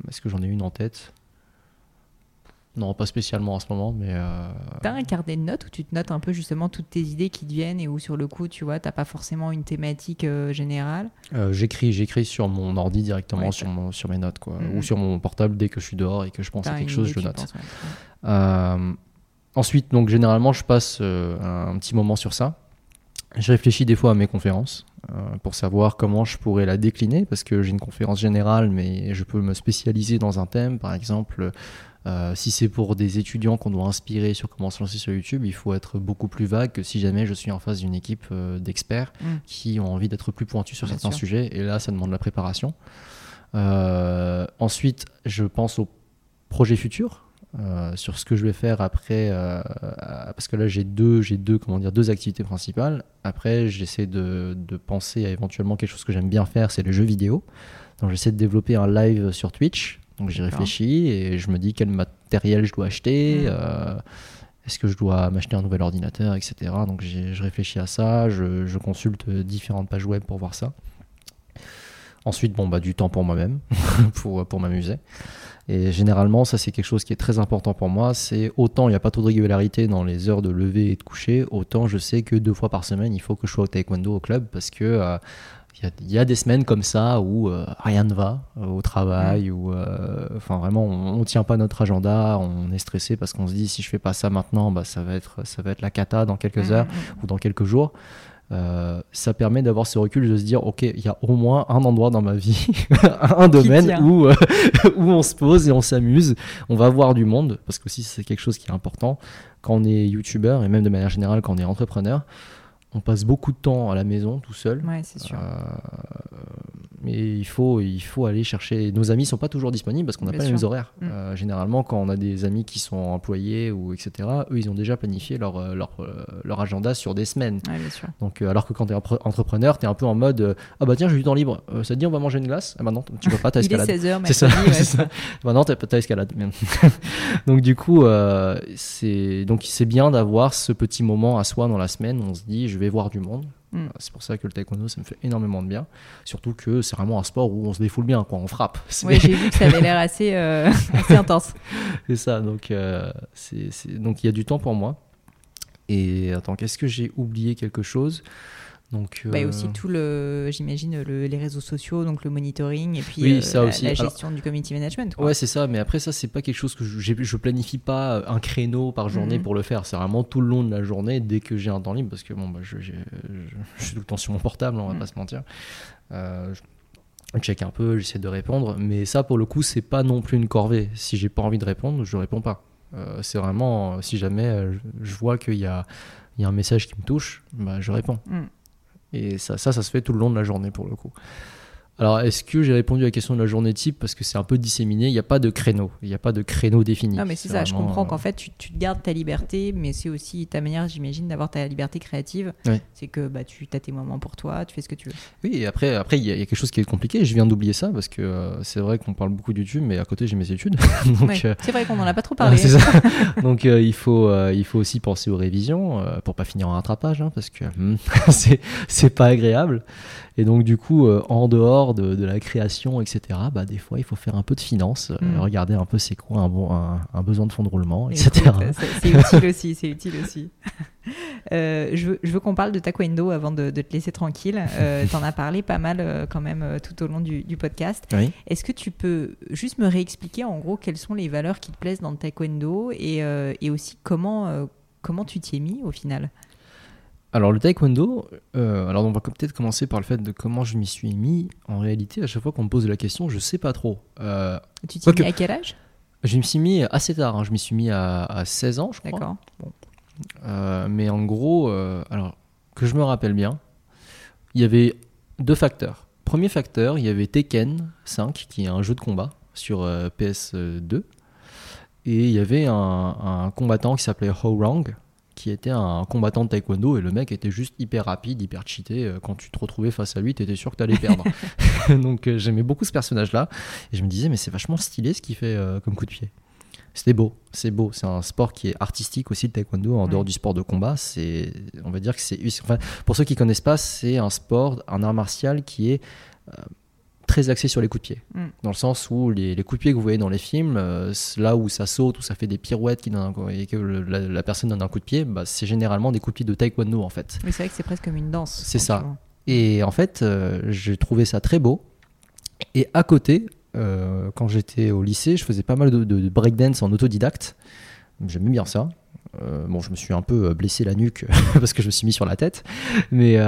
Est-ce que j'en ai une en tête? Non, pas spécialement en ce moment, mais euh, T'as un carnet de notes où tu te notes un peu justement toutes tes idées qui te viennent et où sur le coup, tu vois, t'as pas forcément une thématique euh, générale? j'écris, j'écris sur mon ordi directement Ouais, sur, ça- mon, sur mes notes, quoi, Mhm. ou sur mon portable dès que je suis dehors et que je pense à quelque chose, je note. penses, ouais. Ensuite, donc généralement, je passe un petit moment sur ça. Je réfléchis des fois à mes conférences pour savoir comment je pourrais la décliner parce que j'ai une conférence générale, mais je peux me spécialiser dans un thème. Par exemple, euh, si c'est pour des étudiants qu'on doit inspirer sur comment se lancer sur YouTube, il faut être beaucoup plus vague que si jamais je suis en face d'une équipe euh, d'experts Mm. qui ont envie d'être plus pointus sur Bien certains sûr. sujets. Et là, ça demande la préparation. Euh, ensuite, je pense aux projets futurs. Euh, sur ce que je vais faire après euh, parce que là j'ai deux j'ai deux comment dire deux activités principales. Après j'essaie de, de penser à éventuellement quelque chose que j'aime bien faire c'est les jeux vidéo. Donc j'essaie de développer un live sur Twitch. Donc j'y réfléchis et je me dis quel matériel je dois acheter Mm. euh, est-ce que je dois m'acheter un nouvel ordinateur etc donc je réfléchis à ça je, je consulte différentes pages web pour voir ça. Ensuite, bon, bah, du temps pour moi-même, [LAUGHS] pour, pour m'amuser. Et généralement, ça, c'est quelque chose qui est très important pour moi. C'est autant il n'y a pas trop de régularité dans les heures de lever et de coucher, autant je sais que deux fois par semaine, il faut que je sois au taekwondo au club parce que euh, il y, a, des semaines comme ça où euh, rien ne va euh, au travail, ou enfin vraiment, on ne tient pas notre agenda, on est stressé parce qu'on se dit si je fais pas ça maintenant, bah, ça, va être, ça va être la cata dans quelques Mm, heures mm, ou dans quelques jours. Euh, ça permet d'avoir ce recul de se dire ok il y a au moins un endroit dans ma vie [LAUGHS] un domaine où, euh, [LAUGHS] où on se pose et on s'amuse. On va voir du monde parce que aussi c'est quelque chose qui est important quand on est youtubeur et même de manière générale quand on est entrepreneur on passe beaucoup de temps à la maison tout seul. Ouais, c'est sûr. Euh, mais il faut, il faut aller chercher. Nos amis sont pas toujours disponibles parce qu'on n'a pas les mêmes horaires. Mm. Euh, généralement, quand on a des amis qui sont employés ou etc., eux, ils ont déjà planifié leur, euh, leur, leur agenda sur des semaines. Ouais, bien sûr. Donc, alors que quand tu es entrepreneur, tu es un peu en mode Ah bah tiens, j'ai du temps libre. Euh, ça te dit, on va manger une glace? Ah bah non, tu peux pas, t'as [LAUGHS] Il est escalade. 16h, [LAUGHS] C'est ça, ouais, ça. Bah non, t'as escalade. [LAUGHS] Donc du coup, c'est bien d'avoir ce petit moment à soi dans la semaine. Où on se dit, je vais voir du monde. Mm. Euh, C'est pour ça que le taekwondo, ça me fait énormément de bien. Surtout que c'est vraiment un sport où on se défoule bien, quoi. On frappe. [LAUGHS] Ouais, j'ai vu que ça avait l'air assez, euh, [LAUGHS] assez intense. c'est ça. Donc euh, c'est c'est- donc il y a du temps pour moi. Et attends, qu'est-ce que j'ai oublié quelque chose? Donc Bah, et euh, aussi tout le, j'imagine, le- les réseaux sociaux, donc le monitoring et puis Oui, euh, ça la, aussi. la Alors- gestion du community management. quoi. Ouais, c'est ça, mais après, ça, c'est pas quelque chose que je, je planifie pas euh, un créneau par journée Mhm. pour le faire. C'est vraiment tout le long de la journée, dès que j'ai un temps libre, parce que bon, bah, je, j'ai- je- je suis tout le temps sur mon portable, on va Mhm. pas se mentir. Euh, je check un peu, j'essaie de répondre, mais ça, pour le coup, c'est pas non plus une corvée. Si j'ai pas envie de répondre, je réponds pas. C'est vraiment, si jamais je vois qu'il y a, il y a un message qui me touche, bah, je réponds. Mm. Et ça, ça, se fait tout le long de la journée pour le coup. Alors, est-ce que j'ai répondu à la question de la journée type Parce que c'est un peu disséminé, il n'y a pas de créneau. Il n'y a pas de créneau défini. Non, mais c'est ça, je comprends euh, qu'en fait, tu, gardes ta liberté, mais c'est aussi ta manière, j'imagine, d'avoir ta liberté créative. C'est que bah, tu as tes moments pour toi, tu fais ce que tu veux. Oui, et après, après il y, a il y a quelque chose qui est compliqué. Je viens d'oublier ça parce que euh, c'est vrai qu'on parle beaucoup de YouTube, mais à côté, j'ai mes études. [LAUGHS] Ouais, euh, C'est vrai qu'on n'en a pas trop Ah, parlé. [LAUGHS] c'est ça. [LAUGHS] Donc euh, il faut il faut aussi penser aux révisions pour pas finir en rattrapage hein, parce que hmm, c'est pas agréable. Et donc du coup euh, en dehors de, de la création etc. Bah des fois il faut faire un peu de finance, euh, Mm. regarder un peu c'est quoi un bon un, un besoin de fonds de roulement Et etc. c'est- utile aussi, c'est utile aussi. [LAUGHS] Euh, je veux, qu'on parle de taekwondo avant de, de te laisser tranquille. Euh, [LAUGHS] T'en as parlé pas mal euh, quand même tout au long du, du podcast. Oui. Est-ce que tu peux juste me réexpliquer en gros quelles sont les valeurs qui te plaisent dans le taekwondo et, et aussi comment, comment tu t'y es mis au final? Alors le taekwondo, euh, alors on va peut-être commencer par le fait de comment je m'y suis mis. En réalité, à chaque fois qu'on me pose la question, je sais pas trop. Euh, Tu t'y es Quoique- mis à quel âge? Je me suis mis assez tard. hein. Je m'y suis mis à, à 16 ans, je crois. D'accord. Euh, mais en gros, alors que je me rappelle bien, il y avait deux facteurs. Premier facteur, il y avait Tekken 5, qui est un jeu de combat sur PS2. Et il y avait un, un combattant qui s'appelait Ho Rang, qui était un combattant de taekwondo et le mec était juste hyper rapide, hyper cheaté. Euh, quand tu te retrouvais face à lui, tu étais sûr que tu allais [LAUGHS] perdre. [LAUGHS] Donc euh, j'aimais beaucoup ce personnage-là et je me disais mais c'est vachement stylé ce qu'il fait euh, comme coup de pied. C'était beau, c'est beau. C'est un sport qui est artistique aussi, le taekwondo, en dehors du sport de combat. C'est, on va dire que c'est, enfin, pour ceux qui connaissent pas, c'est un sport, un art martial qui est très axé sur les coups de pied. Mm. Dans le sens où les, coups de pied que vous voyez dans les films, euh, là où ça saute, où ça fait des pirouettes qui et que la, personne donne un coup de pied, bah, c'est généralement des coups de pied de taekwondo en fait. Mais c'est vrai que c'est presque comme une danse. C'est ça. Et en fait, euh, j'ai trouvé ça très beau. Et à côté, euh, quand j'étais au lycée, je faisais pas mal de, de breakdance en autodidacte. J'aimais bien ça. bon, je me suis un peu blessé la nuque [LAUGHS] parce que je me suis mis sur la tête. Mais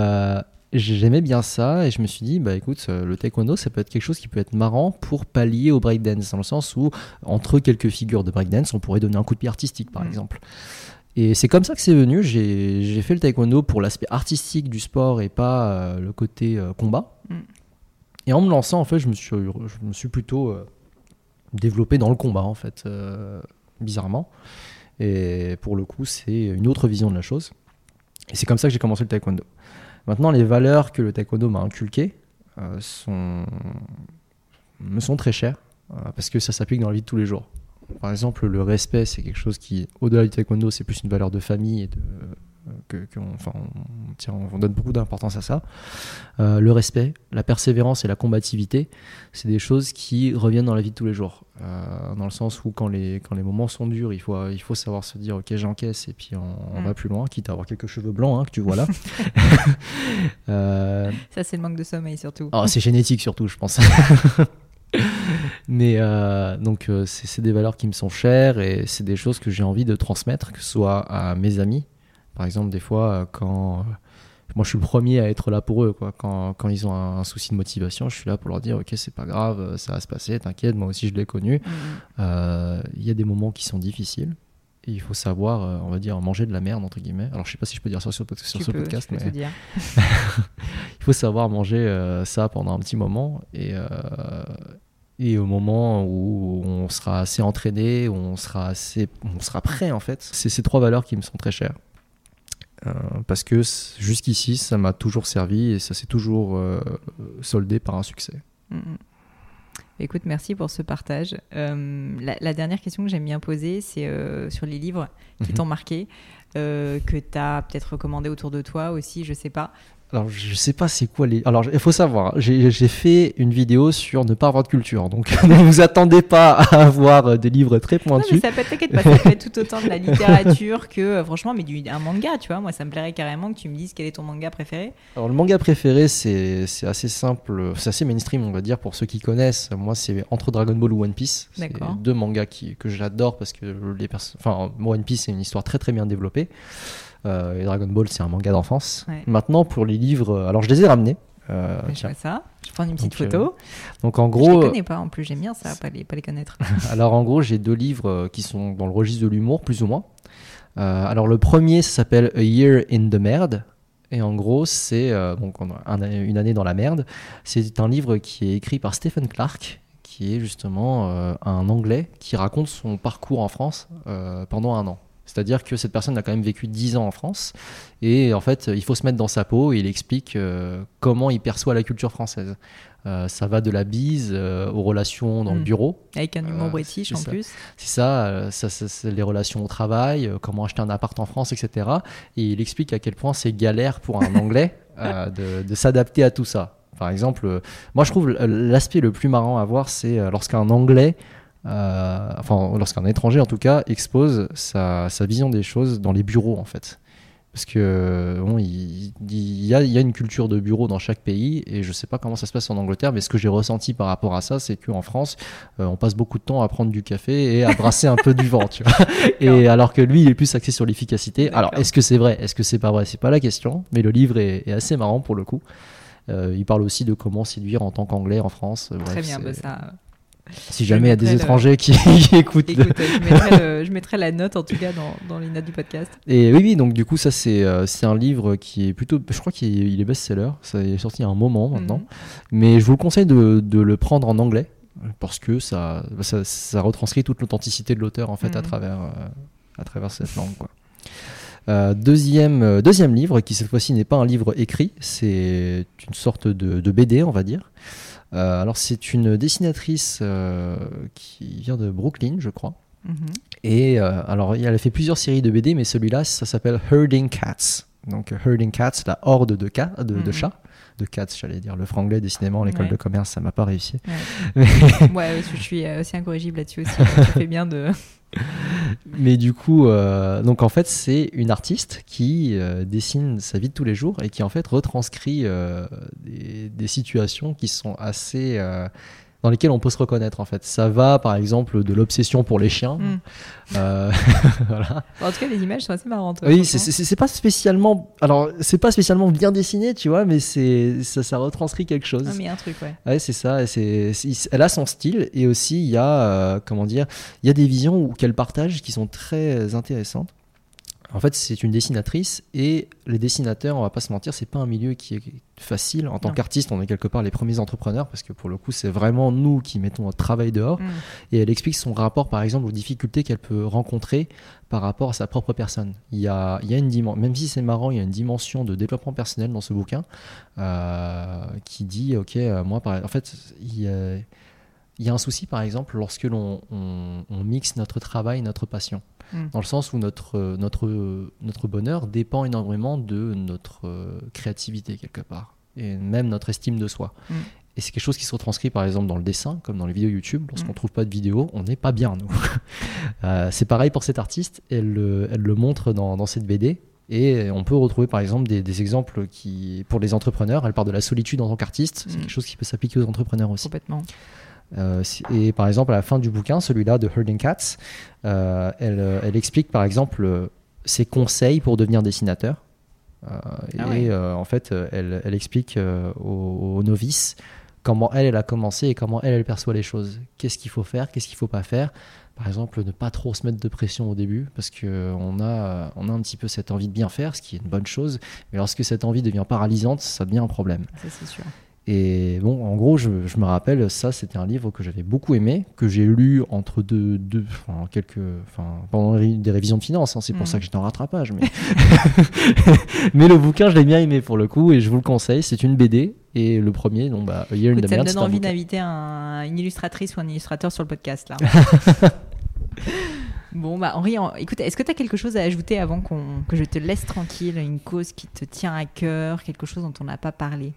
j'aimais bien ça et je me suis dit bah écoute euh, le taekwondo ça peut être quelque chose qui peut être marrant pour pallier au breakdance dans le sens où entre quelques figures de breakdance on pourrait donner un coup de pied artistique par mm. exemple. Et c'est comme ça que c'est venu. J'ai fait le taekwondo pour l'aspect artistique du sport et pas euh, le côté euh, combat. Mm. et en me lançant en fait je me suis, je me suis plutôt développé dans le combat en fait bizarrement. Et pour le coup c'est une autre vision de la chose. Et c'est comme ça que j'ai commencé le taekwondo Maintenant, les valeurs que le taekwondo m'a inculquées euh, me sont très chères euh, parce que ça s'applique dans la vie de tous les jours. Par exemple, le respect, c'est quelque chose qui, au-delà du taekwondo, c'est plus une valeur de famille et de, que, enfin, on, donne beaucoup d'importance à ça. Euh, le respect, la persévérance et la combativité, c'est des choses qui reviennent dans la vie de tous les jours. Euh, dans le sens où quand les, quand les moments sont durs, il faut, il faut savoir se dire ok j'encaisse et puis on, mm. va plus loin, quitte à avoir quelques cheveux blancs hein, que tu vois là. [LAUGHS] [LAUGHS] Euh, ça c'est le manque de sommeil surtout. Oh, c'est génétique surtout je pense. [LAUGHS] Mais donc c'est des valeurs qui me sont chères et c'est des choses que j'ai envie de transmettre, que ce soit à mes amis, par exemple, des fois, euh, quand. Euh, moi, je suis le premier à être là pour eux. Quoi. Quand, quand ils ont un, souci de motivation, je suis là pour leur dire Ok, c'est pas grave, euh, ça va se passer, t'inquiète, moi aussi je l'ai connu. Mm. Il y a des moments qui sont difficiles. Et il faut savoir, on va dire, manger de la merde, entre guillemets. Alors, je sais pas si je peux dire ça sur, sur ce podcast, mais. [LAUGHS] il faut savoir manger ça pendant un petit moment. Et. et au moment où on sera assez entraîné, où on sera assez, on sera prêt en fait. C'est ces trois valeurs qui me sont très chères. Euh, parce que jusqu'ici, ça m'a toujours servi et ça s'est toujours euh, soldé par un succès. Mm, mm. Écoute, merci pour ce partage. Euh, la, dernière question que j'aime bien poser, c'est sur les livres qui mhm. t'ont marqué, que tu as peut-être recommandé autour de toi aussi, je sais pas. Alors, je sais pas c'est quoi les. Alors, il faut savoir, j'ai fait une vidéo sur ne pas avoir de culture. Donc, [LAUGHS] ne vous attendez pas à avoir des livres très pointus. Non, mais ça peut, t'inquiète pas, ça peut être tout autant de la [LAUGHS] littérature que, euh, franchement, mais du, un manga, tu vois. Moi, ça me plairait carrément que tu me dises quel est ton manga préféré. Alors, le manga préféré, c'est assez simple, c'est assez mainstream, on va dire, pour ceux qui connaissent. Moi, c'est entre Dragon Ball ou One Piece. C'est deux mangas qui, que j'adore parce que les personnes. Enfin, One Piece, c'est une histoire très très bien développée. Euh, et Dragon Ball, c'est un manga d'enfance. Maintenant, pour les livres, euh, alors je les ai ramenés. Euh, je vois ça. Je prends une petite photo. donc en gros, je les connais pas en plus. J'aime bien ça, pas les, pas les connaître. [LAUGHS] alors en gros, j'ai deux livres qui sont dans le registre de l'humour, plus ou moins. alors le premier, ça s'appelle A Year in the Merde. Et en gros, c'est donc une année dans la merde. C'est un livre qui est écrit par Stephen Clark, qui est justement un Anglais qui raconte son parcours en France pendant un an. C'est-à-dire que cette personne a quand même vécu 10 ans en France et en fait, il faut se mettre dans sa peau et il explique euh, comment il perçoit la culture française. Euh, ça va de la bise euh, aux relations dans le hmm. bureau. Avec un humour british en plus. C'est ça, ça, c'est les relations au travail, comment acheter un appart en France, etc. Et il explique à quel point c'est galère pour un Anglais [LAUGHS] de, de s'adapter à tout ça. Par exemple, moi je trouve l'aspect le plus marrant à voir, c'est lorsqu'un Anglais euh, enfin lorsqu'un étranger en tout cas expose sa, vision des choses dans les bureaux en fait. Parce que bon, il, y a, une culture de bureau dans chaque pays et je sais pas comment ça se passe en Angleterre, mais ce que j'ai ressenti par rapport à ça, c'est qu'en France, euh, on passe beaucoup de temps à prendre du café et à brasser un peu du vent, tu vois. [LAUGHS] Et alors que lui, il est plus axé sur l'efficacité. Alors, est-ce que c'est vrai? Est-ce que c'est pas vrai? C'est pas la question, mais le livre est, assez marrant pour le coup. Euh, il parle aussi de comment séduire en tant qu'anglais en France. Très bien, bah ça, si jamais il y a des étrangers [LAUGHS] qui, écoutent. Écoute, je, mettrai la note en tout cas dans, dans les notes du podcast. Et oui, oui, donc du coup, ça c'est euh, un livre qui est plutôt. Je crois qu'il est, best-seller. Ça est sorti il y a un moment maintenant. Mhm. Mais je vous le conseille de, de le prendre en anglais. parce que ça, ça, ça retranscrit toute l'authenticité de l'auteur en fait à Mhm. travers euh, à travers cette langue. Quoi. Euh, deuxième, euh, deuxième livre, qui cette fois-ci n'est pas un livre écrit, c'est une sorte de, de BD, on va dire. Euh, alors c'est une dessinatrice euh, qui vient de Brooklyn, je crois. Mhm. Et euh, alors elle a fait plusieurs séries de BD, mais celui-là, ça s'appelle Herding Cats. Donc Herding Cats, la horde de, de Mhm. chats. De cats, j'allais dire. Le franglais, décidément, en école Ouais. de commerce, ça m'a pas réussi. [LAUGHS] Ouais, ouais, je suis euh, aussi incorrigible là-dessus aussi. tu fais bien de. [LAUGHS] Mais du coup, euh, donc en fait, c'est une artiste qui euh, dessine sa vie de tous les jours et qui en fait retranscrit euh, des, des situations qui sont assez. Euh, dans lesquelles on peut se reconnaître en fait. Ça va par exemple de l'obsession pour les chiens. Mm. Euh, [LAUGHS] voilà. En tout cas, les images sont assez marrantes. Oui, c'est- pas spécialement. Alors, c'est pas spécialement bien dessiné, tu vois, mais c'est ça, ça retranscrit quelque chose. Ah, mais un truc, ouais. Ouais, c'est ça. c'est- elle a son style et aussi il y a euh, comment dire, il y a des visions qu'elle partage qui sont très intéressantes. En fait, c'est une dessinatrice et les dessinateurs, on va pas se mentir, c'est pas un milieu qui est facile. En tant qu'artiste, on est quelque part les premiers entrepreneurs parce que pour le coup, c'est vraiment nous qui mettons notre travail dehors. Mm. Et elle explique son rapport, par exemple, aux difficultés qu'elle peut rencontrer par rapport à sa propre personne. Il y a, il y a une dimension, même si c'est marrant, il y a une dimension de développement personnel dans ce bouquin euh, qui dit, ok, euh, moi, par, en fait, il y, a, il y a un souci, par exemple, lorsque l'on on, on mixe notre travail, notre passion. Mm. Dans le sens où notre, euh, notre, notre bonheur dépend énormément de notre euh, créativité, quelque part. Et même notre estime de soi. Mm. Et c'est quelque chose qui se retranscrit par exemple dans le dessin, comme dans les vidéos YouTube. Lorsqu'on Mm. trouve pas de vidéo, on n'est pas bien, nous. [LAUGHS] Euh, c'est pareil pour cette artiste, elle, le- elle le montre dans, dans cette BD. Et on peut retrouver par exemple des, des exemples qui, pour les entrepreneurs, elle parle de la solitude en tant qu'artiste. C'est quelque chose qui peut s'appliquer aux entrepreneurs aussi. Complètement. Euh, et par exemple, à la fin du bouquin, celui-là de Herding Cats, euh, elle, euh, elle explique par exemple ses conseils pour devenir dessinateur. Euh, Ah et ouais. euh, en fait, elle, elle explique euh, aux, aux novices comment elle, elle a commencé et comment elle, elle perçoit les choses. Qu'est-ce qu'il faut faire, qu'est-ce qu'il faut pas faire? Par exemple, ne pas trop se mettre de pression au début, parce qu'on a, on a un petit peu cette envie de bien faire, ce qui est une bonne chose. Mais lorsque cette envie devient paralysante, ça devient un problème. Ça, c'est sûr. Et bon, en gros, je, je me rappelle, ça, c'était un livre que j'avais beaucoup aimé, que j'ai lu entre deux, deux enfin, quelques, enfin, pendant des révisions de finances. hein, c'est pour Mhm. ça que j'étais en rattrapage. Mais... [LAUGHS] mais le bouquin, je l'ai bien aimé pour le coup, et je vous le conseille. C'est une BD, et le premier, donc, bah, A in Écoute, the ça me donne envie d'inviter un- une illustratrice ou un illustrateur sur le podcast là. [LAUGHS] bon bah Henri, en- écoute, est-ce que tu as quelque chose à ajouter avant qu'on que je te laisse tranquille, une cause qui te tient à cœur, quelque chose dont on n'a pas parlé?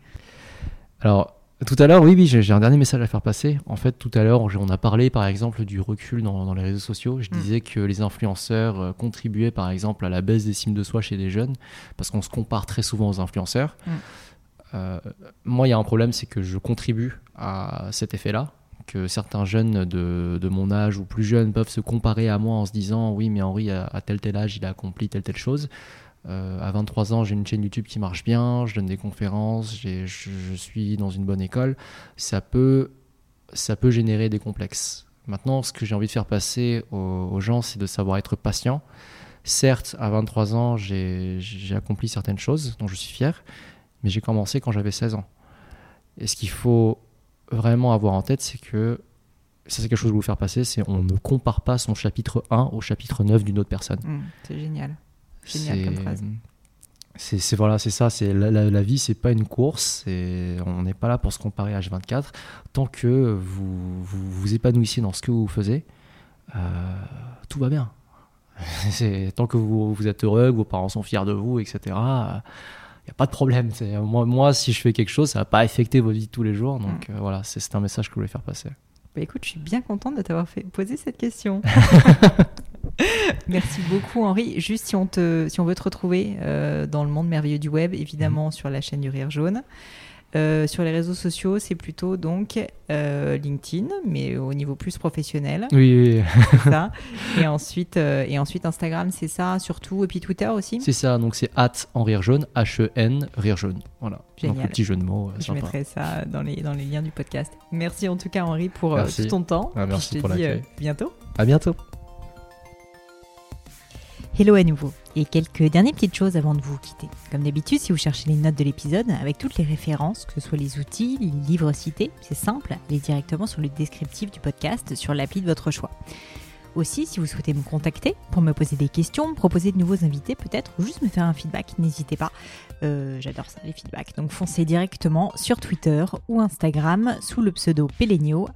Alors, tout à l'heure, oui, oui, j'ai un dernier message à faire passer. En fait, tout à l'heure, on a parlé, par exemple, du recul dans, dans les réseaux sociaux. Je Mm. disais que les influenceurs euh, contribuaient, par exemple, à la baisse d'estime de soi chez les jeunes, parce qu'on se compare très souvent aux influenceurs. Mm. Euh, moi, il y a un problème, c'est que je contribue à cet effet-là que certains jeunes de, de mon âge ou plus jeunes peuvent se comparer à moi en se disant oui mais Henri à, à tel tel âge il a accompli telle telle chose euh, à 23 ans, j'ai une chaîne YouTube qui marche bien, je donne des conférences, je, suis dans une bonne école. Ça peut, ça peut générer des complexes. Maintenant, ce que j'ai envie de faire passer aux, gens, c'est de savoir être patient. Certes, à 23 ans, j'ai accompli certaines choses dont je suis fier, mais j'ai commencé quand j'avais 16 ans. Et ce qu'il faut vraiment avoir en tête, c'est que ça c'est quelque chose que je vous faire passer, c'est on ne compare pas son chapitre 1 au chapitre 9 d'une autre personne. Hmm, C'est génial. Génial comme phrase. C'est c'est- voilà, c'est ça. C'est la, la- la vie, c'est pas une course. c'est- On n'est pas là pour se comparer à H24. Tant que vous vous, vous épanouissez dans ce que vous faites, euh, tout va bien. [LAUGHS] Tant que vous, vous êtes heureux, que vos parents sont fiers de vous, etc. Il n'y a pas de problème. Moi, moi, si je fais quelque chose, ça va pas affecter votre vie de tous les jours. Donc euh, voilà, c'est un message que je voulais faire passer. Bah écoute, je suis bien contente de t'avoir fait poser cette question. [LAUGHS] [LAUGHS] Merci beaucoup Henri. Juste si on, te, si on veut te retrouver euh, dans le monde merveilleux du web, évidemment sur la chaîne du Rire Jaune. Euh, sur les réseaux sociaux, c'est plutôt donc euh, LinkedIn, mais au niveau plus professionnel, Oui, oui, ça. [LAUGHS] Et ensuite, euh, et ensuite Instagram, c'est ça surtout, et puis Twitter aussi. c'est ça. Donc c'est at en rire jaune, H-E-N, rire jaune. Voilà. Donc Génial. le petit jeu de mots. Je sympa. mettrai ça dans les, dans les liens du podcast. Merci en tout cas Henri pour tout ton temps. Ah, merci je te pour dis bientôt. À bientôt. Hello à nouveau. Et quelques dernières petites choses avant de vous quitter. Comme d'habitude, si vous cherchez les notes de l'épisode, avec toutes les références, que ce soit les outils, les livres cités, c'est simple, allez directement sur le descriptif du podcast sur l'appli de votre choix. Aussi, si vous souhaitez me contacter pour me poser des questions, proposer de nouveaux invités peut-être, ou juste me faire un feedback, n'hésitez pas. Euh, j'adore ça, les feedbacks. Donc foncez directement sur Twitter ou Instagram sous le pseudo Pelenio,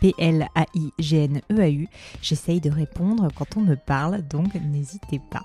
P-L-A-I-G-N-E-A-U. J'essaye de répondre quand on me parle, donc n'hésitez pas.